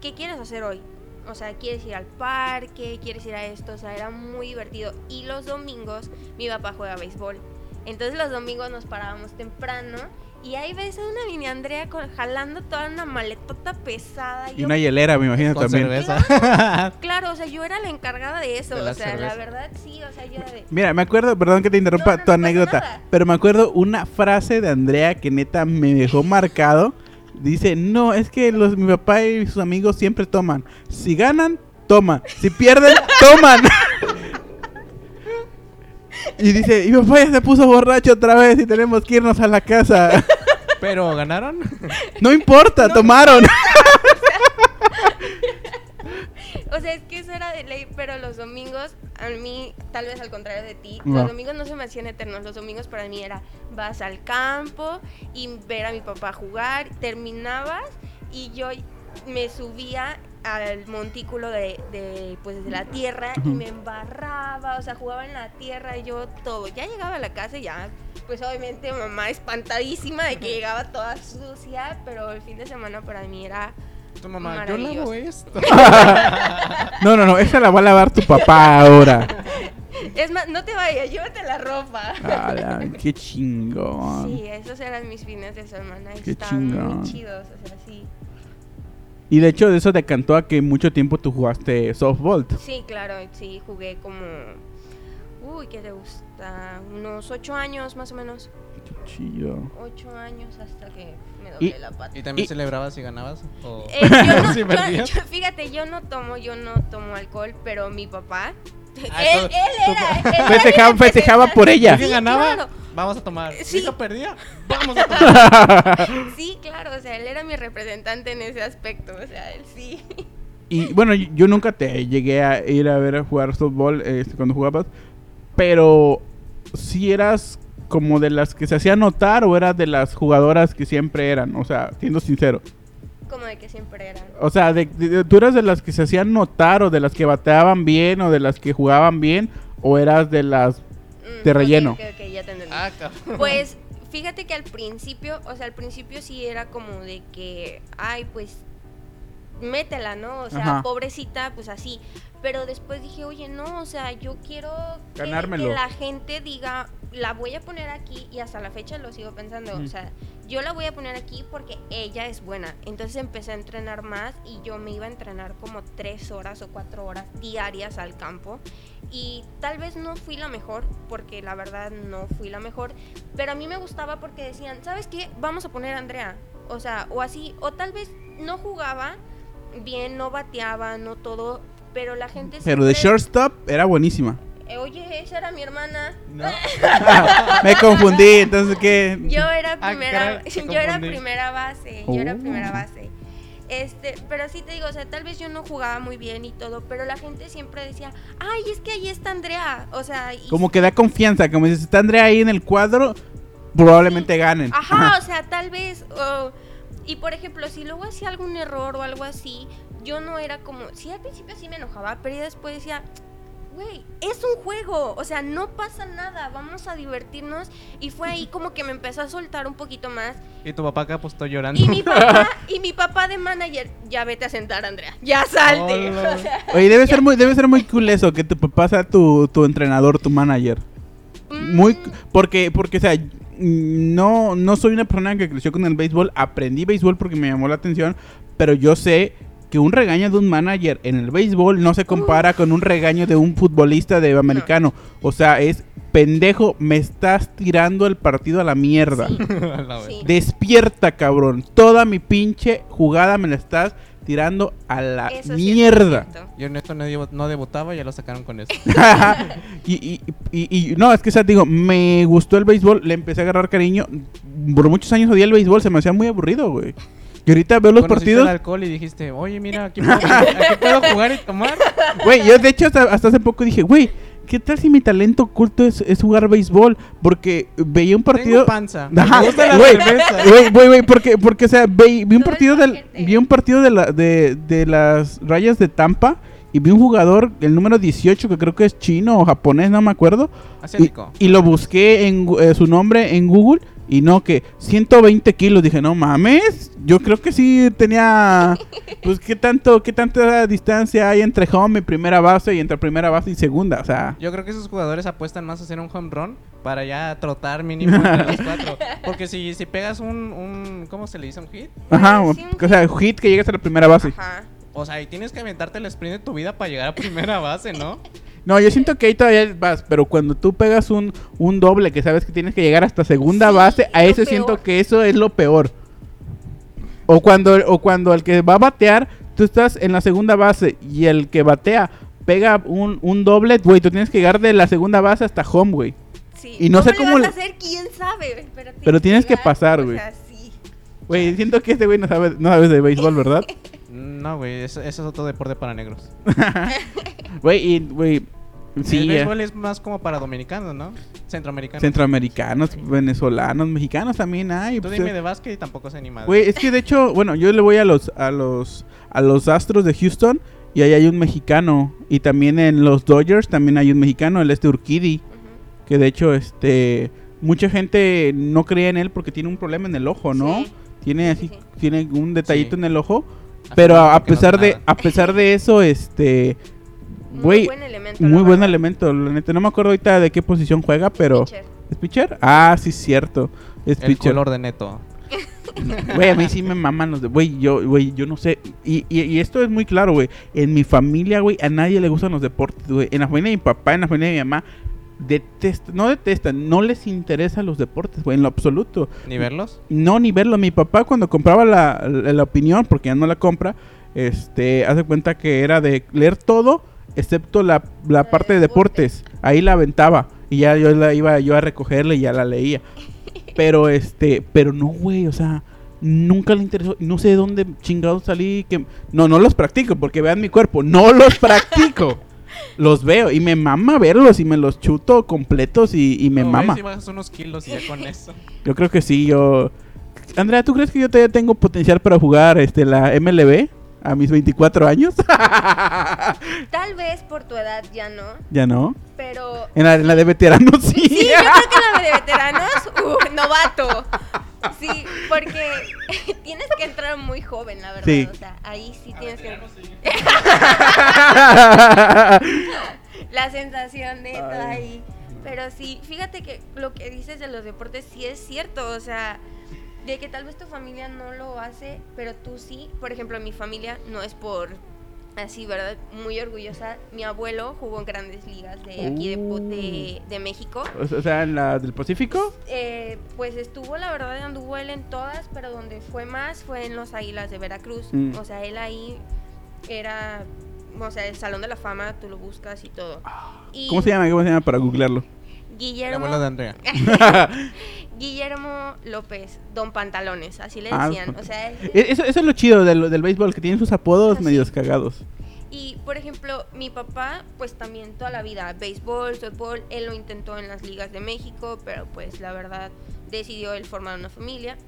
¿qué quieres hacer hoy? O sea, quieres ir al parque, quieres ir a esto, o sea, era muy divertido. Y los domingos mi papá juega béisbol. Entonces los domingos nos parábamos temprano y ahí ves a una mini Andrea con- jalando toda una maletota pesada. Y yo- una hielera, me imagino Con también. cerveza. Claro, o sea, yo era la encargada de eso. De o sea, cerveza. la verdad sí, o sea, yo era de... Mira, me acuerdo, perdón que te interrumpa No, no, tu no anécdota, pero me acuerdo una frase de Andrea que neta me dejó marcado. Dice, no, es que los, mi papá y sus amigos siempre toman. Si ganan, toman. Si pierden, toman. Y dice, mi papá ya se puso borracho otra vez y tenemos que irnos a la casa. Pero ganaron. no importa, tomaron. O sea, es que eso era de ley, pero los domingos, a mí, tal vez al contrario de ti, No. los domingos no se me hacían eternos. Los domingos para mí era, vas al campo y ver a mi papá jugar, terminabas y yo me subía al montículo de, de, pues, de la tierra y me embarraba, o sea, jugaba en la tierra y yo todo. Ya llegaba a la casa y ya, pues obviamente mamá espantadísima de que llegaba toda sucia, pero el fin de semana para mí era Tu mamá, yo lavo esto. no, no, no, esa la va a lavar tu papá ahora. Es más, no te vayas, llévate la ropa. Ala, qué chingón. Sí, esos eran mis fines de semana. y Qué Estaban chingón. muy chidos, o sea, sí. Y de hecho, de eso decantó a que mucho tiempo tú jugaste softball. Sí, claro, sí, jugué como. Uy, ¿qué te gusta? Unos ocho años más o menos. Chido. Ocho años hasta que me doblé Y- la pata. ¿Y también Y- celebrabas si ganabas? ¿O- Eh, yo no- ¿Sí yo- perdías? yo- fíjate, yo no tomo, yo no tomo alcohol, pero mi papá. Ah, él, él era. él era mi Festejaba, festejaba por ella. ¿Quién Sí, ganaba? claro. Vamos a tomar. Sí. ¿Sí yo perdía? Vamos a tomar. Sí, claro, o sea, él era mi representante en ese aspecto, o sea, él sí. Y bueno, yo nunca te llegué a ir a ver a jugar softball este, cuando jugabas, pero si eras como de las que se hacían notar o eras de las jugadoras que siempre eran, o sea, siendo sincero. Como de que siempre eran. O sea, de, de- de- tú eras de las que se hacían notar o de las que bateaban bien o de las que jugaban bien o eras de las... Mm, De relleno. ok, ok, ya te entendí. Ah, cabrón. Pues fíjate que al principio, o sea, al principio sí era como de que, ay, pues métela, ¿no? O sea, Ajá. pobrecita, pues así. Pero después dije, oye, no, o sea, yo quiero que, la gente diga la voy a poner aquí y hasta la fecha lo sigo pensando. O sea, yo la voy a poner aquí porque ella es buena. Entonces empecé a entrenar más y yo me iba a entrenar como tres horas o cuatro horas diarias al campo. Y tal vez no fui la mejor, porque la verdad no fui la mejor. Pero a mí me gustaba porque decían, ¿sabes qué? Vamos a poner a Andrea. O sea, o así. O tal vez no jugaba bien, no bateaba, no todo. Pero la gente Pero de shortstop era buenísima. Eh, Oye, esa era mi hermana. Me confundí, entonces qué. Yo era Ah, primera, yo era primera base, yo era Oh. primera base. Este, pero sí te digo, o sea, tal vez yo no jugaba muy bien y todo, pero la gente siempre decía, ay, es que ahí está Andrea, o sea, y- Como que da confianza, como dices, está Andrea ahí en el cuadro, probablemente ganen. ajá, o sea, tal vez, y por ejemplo, si luego hacía algún error o algo así, yo no era como, sí, al principio sí me enojaba, pero ya después decía, güey, es un juego, o sea, no pasa nada, vamos a divertirnos, y fue ahí como que me empezó a soltar un poquito más, Y tu papá acá pues estoy llorando. Y mi papá, y mi papá de manager, ya vete a sentar, Andrea. Ya salte. Hola. O sea, Oye, debe ser muy, debe ser muy cool eso, que tu papá sea tu, tu entrenador, tu manager. Muy, mm, porque, porque, o sea, no, no soy una persona que creció con el béisbol, aprendí béisbol porque me llamó la atención, pero yo sé que un regaño de un manager en el béisbol no se compara con un regaño de un futbolista de americano. O sea, es pendejo, me estás tirando el partido a la mierda. Sí. Sí. Despierta, cabrón. Toda mi pinche jugada me la estás tirando a la eso sí mierda. cierto. Yo en esto no, no debutaba, ya lo sacaron con eso. y, y, y- y- no, es que, o sea, digo, me gustó el béisbol, le empecé a agarrar cariño. Por muchos años odié el béisbol, se me hacía muy aburrido, güey. Y ahorita veo los Conociste partidos. el alcohol y dijiste, oye, mira, aquí puedo, aquí puedo jugar y tomar. Güey, yo de hecho hasta, hasta hace poco dije, güey, ¿qué tal si mi talento oculto es, es jugar béisbol? Porque veía un partido. Tengo panza. Ajá, Me gusta la güey, cerveza. güey, güey, güey, porque, porque, o sea, ve- vi un partido es del, vi un partido de, la, de, de las rayas de Tampa y vi un jugador, el número 18, que creo que es chino o japonés, no me acuerdo. Y, Asiático. y lo busqué en eh, su nombre en Google y no, que 120 kilos. Dije, no mames, yo creo que sí tenía, pues, ¿qué tanto, qué tanta distancia hay entre home y primera base y entre primera base y segunda? O sea, Yo creo que esos jugadores apuestan más a hacer un home run para ya trotar mínimo entre los cuatro. Porque si, si pegas un, un. ¿Cómo se le dice? ¿Un hit? ajá, sí, un o sea, hit que llegas a la primera base. Ajá. O sea, y tienes que aventarte el sprint de tu vida para llegar a primera base, ¿no? No, yo siento que ahí todavía vas, pero cuando tú pegas un, un doble que sabes que tienes que llegar hasta segunda Sí, base, a ese siento que eso es lo peor. O cuando, o cuando el que va a batear, tú estás en la segunda base y el que batea pega un, un doble, güey, tú tienes que llegar de la segunda base hasta home, güey. Sí. Y no sé cómo vas a hacer? ¿Quién sabe? Pero, Pero tienes que llegar, pasar, o güey. sea, sí. Güey, siento que este güey no sabe, no sabes de béisbol, ¿verdad? No, güey, eso, eso es otro deporte para negros. Güey, y, güey, sí, el eh, béisbol es más como para dominicanos, ¿no? Centroamericanos. centroamericanos, venezolanos, mexicanos también hay. Tú pues, dime eh. de básquet y tampoco sé ni madre. Güey, es que de hecho, bueno, yo le voy a los a los a los Astros de Houston y ahí hay un mexicano y también en los Dodgers también hay un mexicano, el este Urquidi, Ujú. que de hecho este mucha gente no cree en él porque tiene un problema en el ojo, ¿no? Sí. Tiene Sí, así sí, tiene un detallito Sí. en el ojo, pero a, no pesar de nada. a pesar de eso este Muy güey, buen elemento. la muy buen verdad. elemento, la neta no me acuerdo ahorita de qué posición juega, pero Pitcher. ¿es pitcher? Ah, sí cierto. Es El pitcher. color de neto. Güey, a mí sí me maman los de. Güey, yo, güey, yo no sé. Y, y, y esto es muy claro, güey. En mi familia, güey, a nadie le gustan los deportes, güey. En la familia de mi papá, en la familia de mi mamá, detestan, no detestan, no les interesan los deportes, güey, en lo absoluto. ¿Ni verlos? No, ni verlo. Mi papá, cuando compraba la, la, la opinión, porque ya no la compra, este, hace cuenta que era de leer todo, excepto la, la parte de deportes. Ahí la aventaba. Y ya yo la iba yo a recogerle y ya la leía. Pero este, pero no, güey, o sea, nunca le interesó. No sé de dónde chingados salí. Que... No, no los practico porque vean mi cuerpo. No los practico. los veo y me mama verlos y me los chuto completos y, y me No, mama. Si bajas unos kilos y ya con eso. Yo creo que sí, yo... Andrea, ¿tú crees que yo todavía tengo potencial para jugar este, la MLB a mis 24 años? Tal vez por tu edad ya no, ya no. pero En la, en la de veteranos sí. Sí, yo creo que la de veteranos, uh, novato. Sí, porque tienes que entrar muy joven, la verdad. Sí. O sea, ahí sí tienes que. La sensación de estar ahí. Pero sí, fíjate que lo que dices de los deportes sí es cierto, o sea, de que tal vez tu familia no lo hace, pero tú sí. Por ejemplo, mi familia no es por así, ¿verdad? Muy orgullosa. Mi abuelo jugó en grandes ligas de aquí de, de, de México. O sea, en la del Pacífico. Eh, pues estuvo, la verdad, anduvo él en todas, pero donde fue más fue en los Águilas de Veracruz. Mm. O sea, él ahí era, o sea, el Salón de la Fama, tú lo buscas y todo. Y ¿Cómo se llama? ¿Cómo se llama para googlearlo? El Guillermo, abuelo de Andrea. Guillermo López, Don Pantalones, así le Ah, decían. Don O sea, él- E- Eso, eso es lo chido del, del béisbol, que tienen sus apodos Así. medios cagados. Y por ejemplo, mi papá, pues también toda la vida, béisbol, softball, él lo intentó en las ligas de México, pero pues la verdad decidió él formar una familia.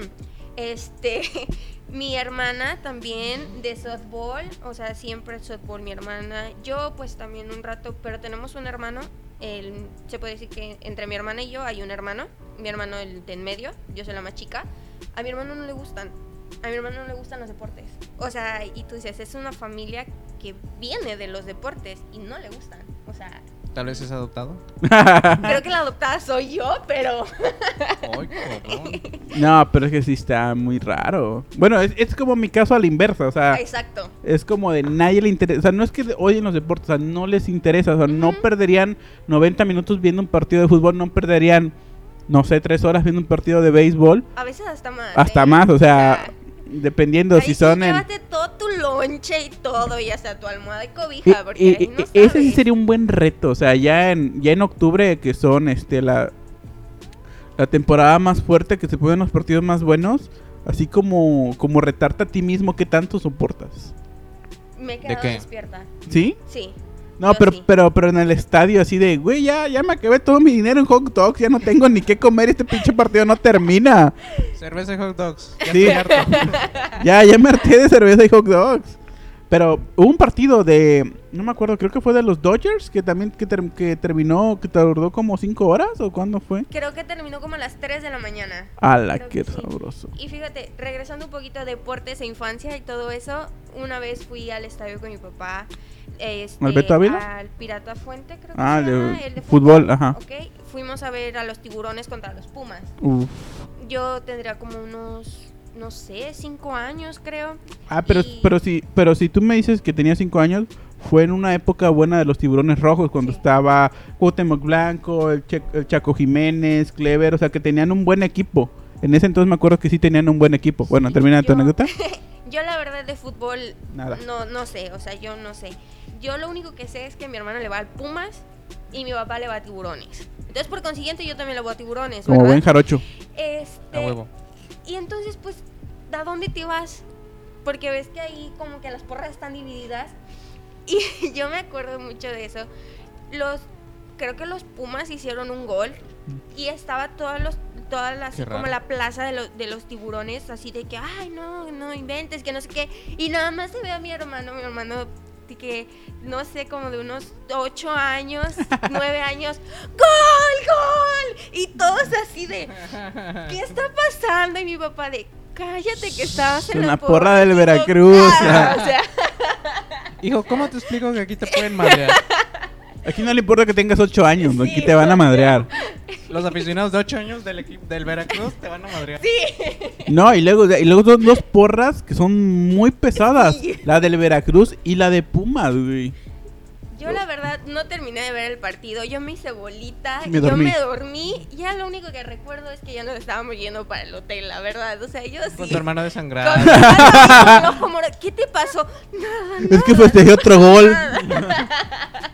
este, mi hermana también de softball, o sea, siempre softball mi hermana. Yo pues también un rato, pero tenemos un hermano, el, se puede decir que entre mi hermana y yo hay un hermano, mi hermano el de en medio, yo soy la más chica. A mi hermano no le gustan, a mi hermano no le gustan los deportes. O sea, y tú dices, es una familia que viene de los deportes y no le gustan. O sea, Tal vez es adoptado. creo que la adoptada soy yo, pero Ay. No, pero es que sí está muy raro. Bueno, es, es como mi caso a la inversa, o sea, exacto. es como de nadie le interesa. O sea, no es que odien los deportes, o sea, no les interesa. O sea, no perderían 90 minutos viendo un partido de fútbol, no perderían, no sé, 3 horas viendo un partido de béisbol. A veces hasta más. Hasta ¿eh? más, o sea, dependiendo ahí si son en... llévate todo tu lonche y todo, y hasta tu almohada de Y- cobija, porque y- ahí no y- ese sí sería un buen reto, o sea, ya en, ya en octubre, que son este la, la temporada más fuerte, que se pueden los partidos más buenos, así como, como retarte a ti mismo, ¿qué tanto soportas? Me he quedado qué? despierta. ¿Sí? Sí. No, pero, sí. pero, pero en el estadio así de, güey, ya, ya me acabé todo mi dinero en hot dogs, ya no tengo ni qué comer, este pinche partido no termina. Cerveza y hot dogs. Ya Sí. estoy harto. Ya, ya me harté de cerveza y hot dogs. Pero hubo un partido de, no me acuerdo, creo que fue de los Dodgers, que también que, ter- que terminó, que tardó como 5 horas, ¿o cuándo fue? Creo que terminó como a las 3 de la mañana. ¡Hala, qué que sí. sabroso! Y fíjate, regresando un poquito a deportes e infancia y todo eso, una vez fui al estadio con mi papá. Este, ¿Al Beto Ávila? Al Pirata Fuente, creo que Ah, se de llama, el de fútbol, ajá. Ok, fuimos a ver a los tiburones contra los pumas. Uf. Yo tendría como unos, no sé, cinco años creo. Ah, pero, Y- pero, si, pero si tú me dices que tenía 5 años, fue en una época buena de los tiburones rojos, cuando Sí. estaba Cuauhtémoc Blanco, el, Che- el Chaco Jiménez, Clever, o sea, que tenían un buen equipo. En ese entonces me acuerdo que sí tenían un buen equipo. Bueno, termina tu Yo- anécdota. Yo la verdad de fútbol Nada. no, no sé, o sea, yo no sé. Yo lo único que sé es que mi hermano le va al Pumas y mi papá le va a tiburones. Entonces, por consiguiente, yo también le voy a tiburones, Como buen jarocho. Este, A huevo. Y entonces, pues, ¿a dónde te vas? Porque ves que ahí como que las porras están divididas. Y yo me acuerdo mucho de eso. Los, creo que los Pumas hicieron un gol y estaba todos los, todas las, Qué como la plaza de, los de los tiburones, así de que, ay, no, no inventes, que no sé qué. Y nada más se ve a mi hermano, mi hermano que, no sé, como de unos 8 años, 9 años, ¡Gol, gol! Y todos así de, ¿qué está pasando? Y mi papá de, cállate que estabas en Una la porra del Veracruz. "Ah", o sea, Hijo, ¿cómo te explico que aquí te pueden madrear? Aquí no le importa que tengas 8 años, ¿no? aquí te van a madrear. Los aficionados de 8 años del equipo del Veracruz te van a madrear. No, y luego, y luego son dos porras que son muy pesadas. Sí. La del Veracruz y la de Pumas, güey. yo la verdad no terminé de ver el partido, yo me hice bolita, Me yo me dormí, ya lo único que recuerdo es que ya nos estábamos yendo para el hotel, la verdad, o sea, yo sí. Con tu hermana Con desangrada. mi hermano con el ojo morado, ¿Qué te pasó? Nada, Es que festejé otro gol.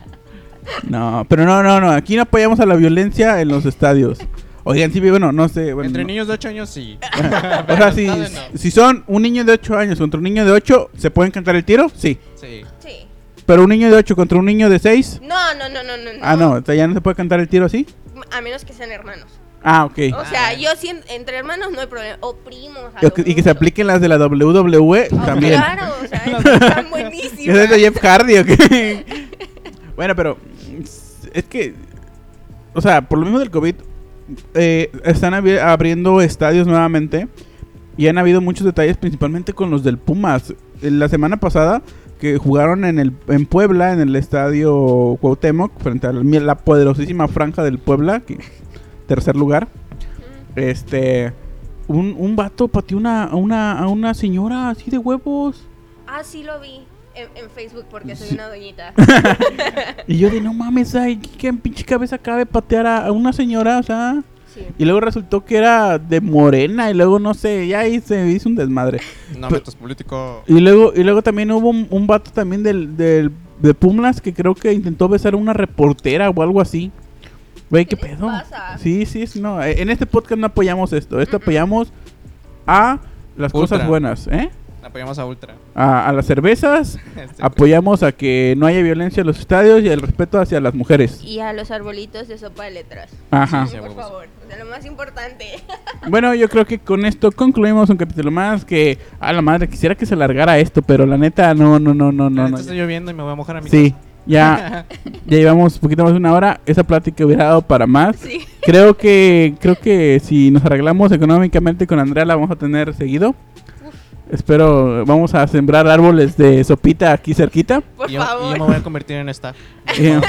No, pero no, no, no. Aquí no apoyamos a la violencia en los estadios. Oigan, sí, bueno, no sé. Bueno, Entre no. niños de 8 años sí. O sea, si, no. si son un niño de 8 años contra un niño de 8, ¿se pueden cantar el tiro? Sí. Sí. Sí. Pero un niño de 8 contra un niño de 6. No, no, no, no, no. Ah, no, o sea, ya no se puede cantar el tiro así. A menos que sean hermanos. Ah, ok. O sea, Ah. yo sí, en- entre hermanos no hay problema. O primos. Y que- y que se apliquen las de la WWE Oh, también. Claro, o sea, están ¿Qué buenísimas. es de Jeff Hardy o qué? bueno, pero es que, o sea, por lo mismo del COVID, eh, están abriendo estadios nuevamente y han habido muchos detalles, principalmente con los del Pumas. Eh, La semana pasada que jugaron en el en Puebla, en el estadio Cuauhtémoc, frente a la, la poderosísima franja del Puebla, que, tercer lugar. Este, un, un vato pateó una, una, a una señora así de huevos. Ah, sí lo vi en, en Facebook porque soy Sí. una doñita. Y yo de no mames, ay, ¿qué pinche cabeza cabe patear a, a una señora? O sea, Sí. y luego resultó que era de morena y luego no sé, ya ahí se hizo un desmadre. No Pe- metas político. Y luego, y luego también hubo un, un vato también del, del, de Pumas que creo que intentó besar a una reportera o algo así. Güey, ¿qué, ¿Qué les pedo? pasa? Sí, sí, sí, no. eh, En este podcast no apoyamos esto. Esto apoyamos a las cosas buenas, ¿eh? Apoyamos a Ultra. A, a las cervezas, Este, apoyamos a que no haya violencia en los estadios y el respeto hacia las mujeres. Y a los arbolitos de sopa de letras. Ajá. Sí, por favor. O sea, lo más importante. Bueno, yo creo que con esto concluimos un capítulo más que a la madre quisiera que se largara esto, pero la neta no, no, no, no, no. Ahorita no. está lloviendo y me voy a mojar a mi Sí, ya, ya llevamos un poquito más de una hora. Esa plática hubiera dado para más. Sí. Creo que, creo que si nos arreglamos económicamente con Andrea la vamos a tener seguido. Espero, vamos a sembrar árboles de sopita aquí cerquita. Por y yo, y favor. yo me voy a convertir en. Eh,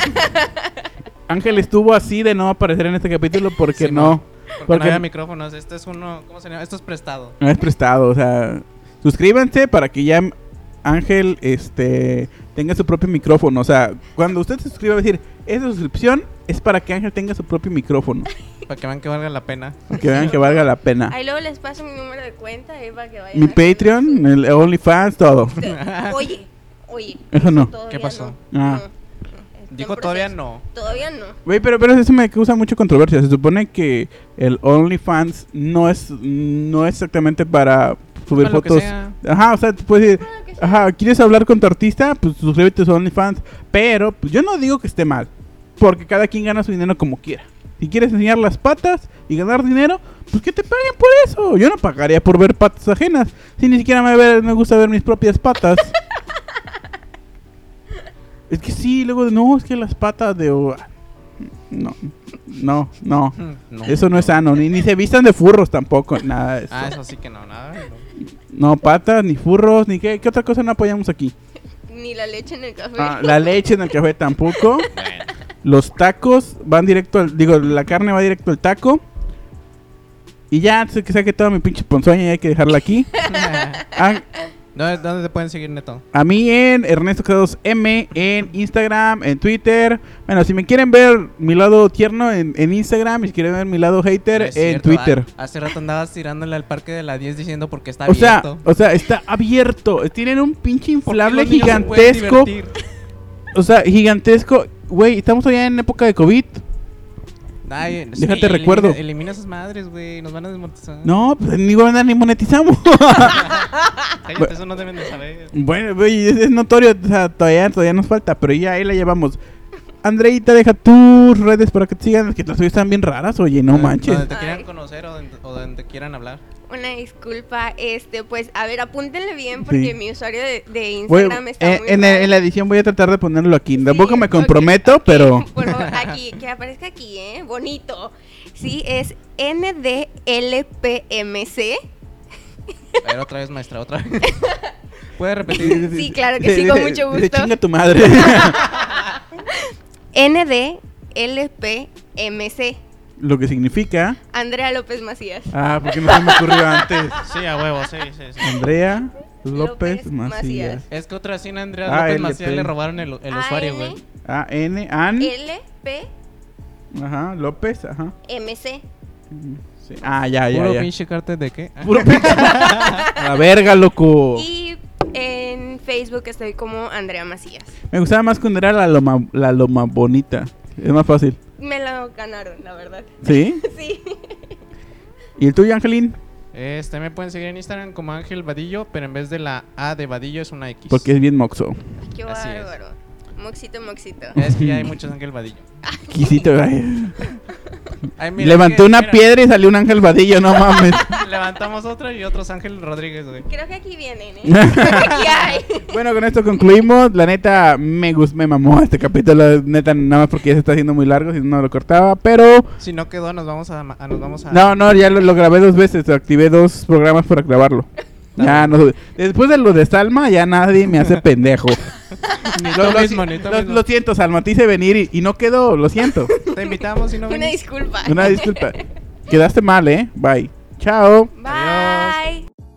Ángel estuvo así de no aparecer en este capítulo porque Sí, no, Porque, Porque- no había micrófonos. Este es uno. ¿Cómo se llama? Esto es prestado. no es prestado. O sea, suscríbanse para que ya Ángel este, tenga su propio micrófono. O sea, cuando usted se suscriba, va a decir, esa suscripción es para que Ángel tenga su propio micrófono. Para que vean que valga la pena. para que vean que valga la pena. Ahí luego les paso mi número de cuenta eh, para que vayan. Mi Patreon, el OnlyFans, todo. Oye, oye. Eso no. ¿Qué pasó? no. Ah. No. Dijo todavía no. Todavía no. Güey, pero, pero eso me causa mucha controversia. Se supone que el OnlyFans no es, no es exactamente para subir Para lo que fotos. sea. Ajá, o sea, tú puedes decir, Ah, ajá, ¿quieres hablar con tu artista? Pues suscríbete a su OnlyFans. Pero pues, yo no digo que esté mal. Porque cada quien gana su dinero como quiera. Si quieres enseñar las patas y ganar dinero, pues que te paguen por eso. Yo no pagaría por ver patas ajenas. Si ni siquiera me, ver- me gusta ver mis propias patas. es que sí, luego, no, es que las patas de... No, no, no. No. Eso no es sano. Ni, ni se vistan de furros tampoco. Nada de eso. Ah, eso sí que no, nada. no. No, patas, ni furros, ni qué, qué otra cosa no apoyamos aquí. Ni la leche en el café. Ah, la leche en el café tampoco. Bueno. Los tacos van directo al. Digo, la carne va directo al taco. Y ya, antes de que saque toda mi pinche ponzoña, ya hay que dejarla aquí. Ah, ¿Dónde, dónde te pueden seguir, Neto? a mí en Ernesto Cados M, en Instagram, en Twitter. Bueno, si me quieren ver mi lado tierno en, en Instagram y si quieren ver mi lado hater No en cierto, Twitter. ah, Hace rato andabas tirándole al parque de la 10 diciendo porque está O sea, abierto. o sea, está abierto. Tienen un pinche ¿Por qué inflable se gigantesco. O sea, gigantesco. Güey, estamos todavía en época de COVID. Sí, Déjate elimina- recuerdo. Elimina esas madres, güey. Nos van a desmonetizar. No, pues ni van ni monetizamos. Cállate, eso no deben de saber. bueno, güey, es, es notorio. O sea, todavía, todavía nos falta, pero ya ahí la llevamos. Andreita, deja tus redes para que te sigan. Que las tuyas están bien raras, oye, no Donde- manches. Donde te quieran conocer o donde, o donde te quieran hablar. Una disculpa, este, pues, a ver, apúntenle bien porque Sí. mi usuario de, de Voy- Instagram está eh, muy en, el- en la edición voy a tratar de ponerlo aquí. Tampoco Sí, me comprometo, pero. Por favor, aquí, que aparezca aquí, ¿eh? Bonito. Sí, es NDLPMC. A ver, otra vez, maestra, otra vez. ¿Puedes repetir? Sí, claro que sí, con mucho De gusto. chinga tu madre. NDLPMC. Lo que significa. Andrea López Macías. Ah, porque no se me ocurrió antes. Sí, a huevo, sí, sí, sí. Andrea López, López Macías. Macías. Es que otra sin Andrea Ah, López. Macías le robaron el, el usuario, güey. A N An. LPMC. Ajá, López, ajá. Sí. Ah, ya, ya, Puro ya. pinche cartel de qué? Puro pinche. La verga, loco. Y en Facebook estoy como Andrea Macías. Me gustaba más cuando era la loma, la loma bonita. Es más fácil. Me lo ganaron, la verdad. ¿Sí? Sí. ¿Y el tuyo, Angelín? Este, me pueden seguir en Instagram como Ángel Vadillo, pero en vez de la A de Vadillo es una X. Porque es bien moxo. Qué Así es. bárbaro. Moxito, moxito. Es que ya hay muchos Ángel Vadillo. Quisito, ay. Mira, Levantó que- una mira, piedra y salió un ángel vadillo, no mames. Levantamos otra y otros Ángel Rodríguez, güey. Creo que aquí vienen, ¿eh? aquí hay. bueno, con esto concluimos. La neta, me gustó, me mamó este capítulo. Neta, nada más porque ya se está haciendo muy largo, si no lo cortaba. Pero, Si no quedó, nos vamos a, a- nos vamos a no, no, ya lo, lo grabé dos veces. Activé dos programas para grabarlo. Ya, no, después de lo de Salma, ya nadie me hace pendejo. Lo, tú lo- mismo, ni tú lo- mismo. lo siento, Salma, te hice venir y, y no quedó, lo siento. Te invitamos y no Una disculpa. Una disculpa. Quedaste mal, ¿eh? Bye. Chao. Bye.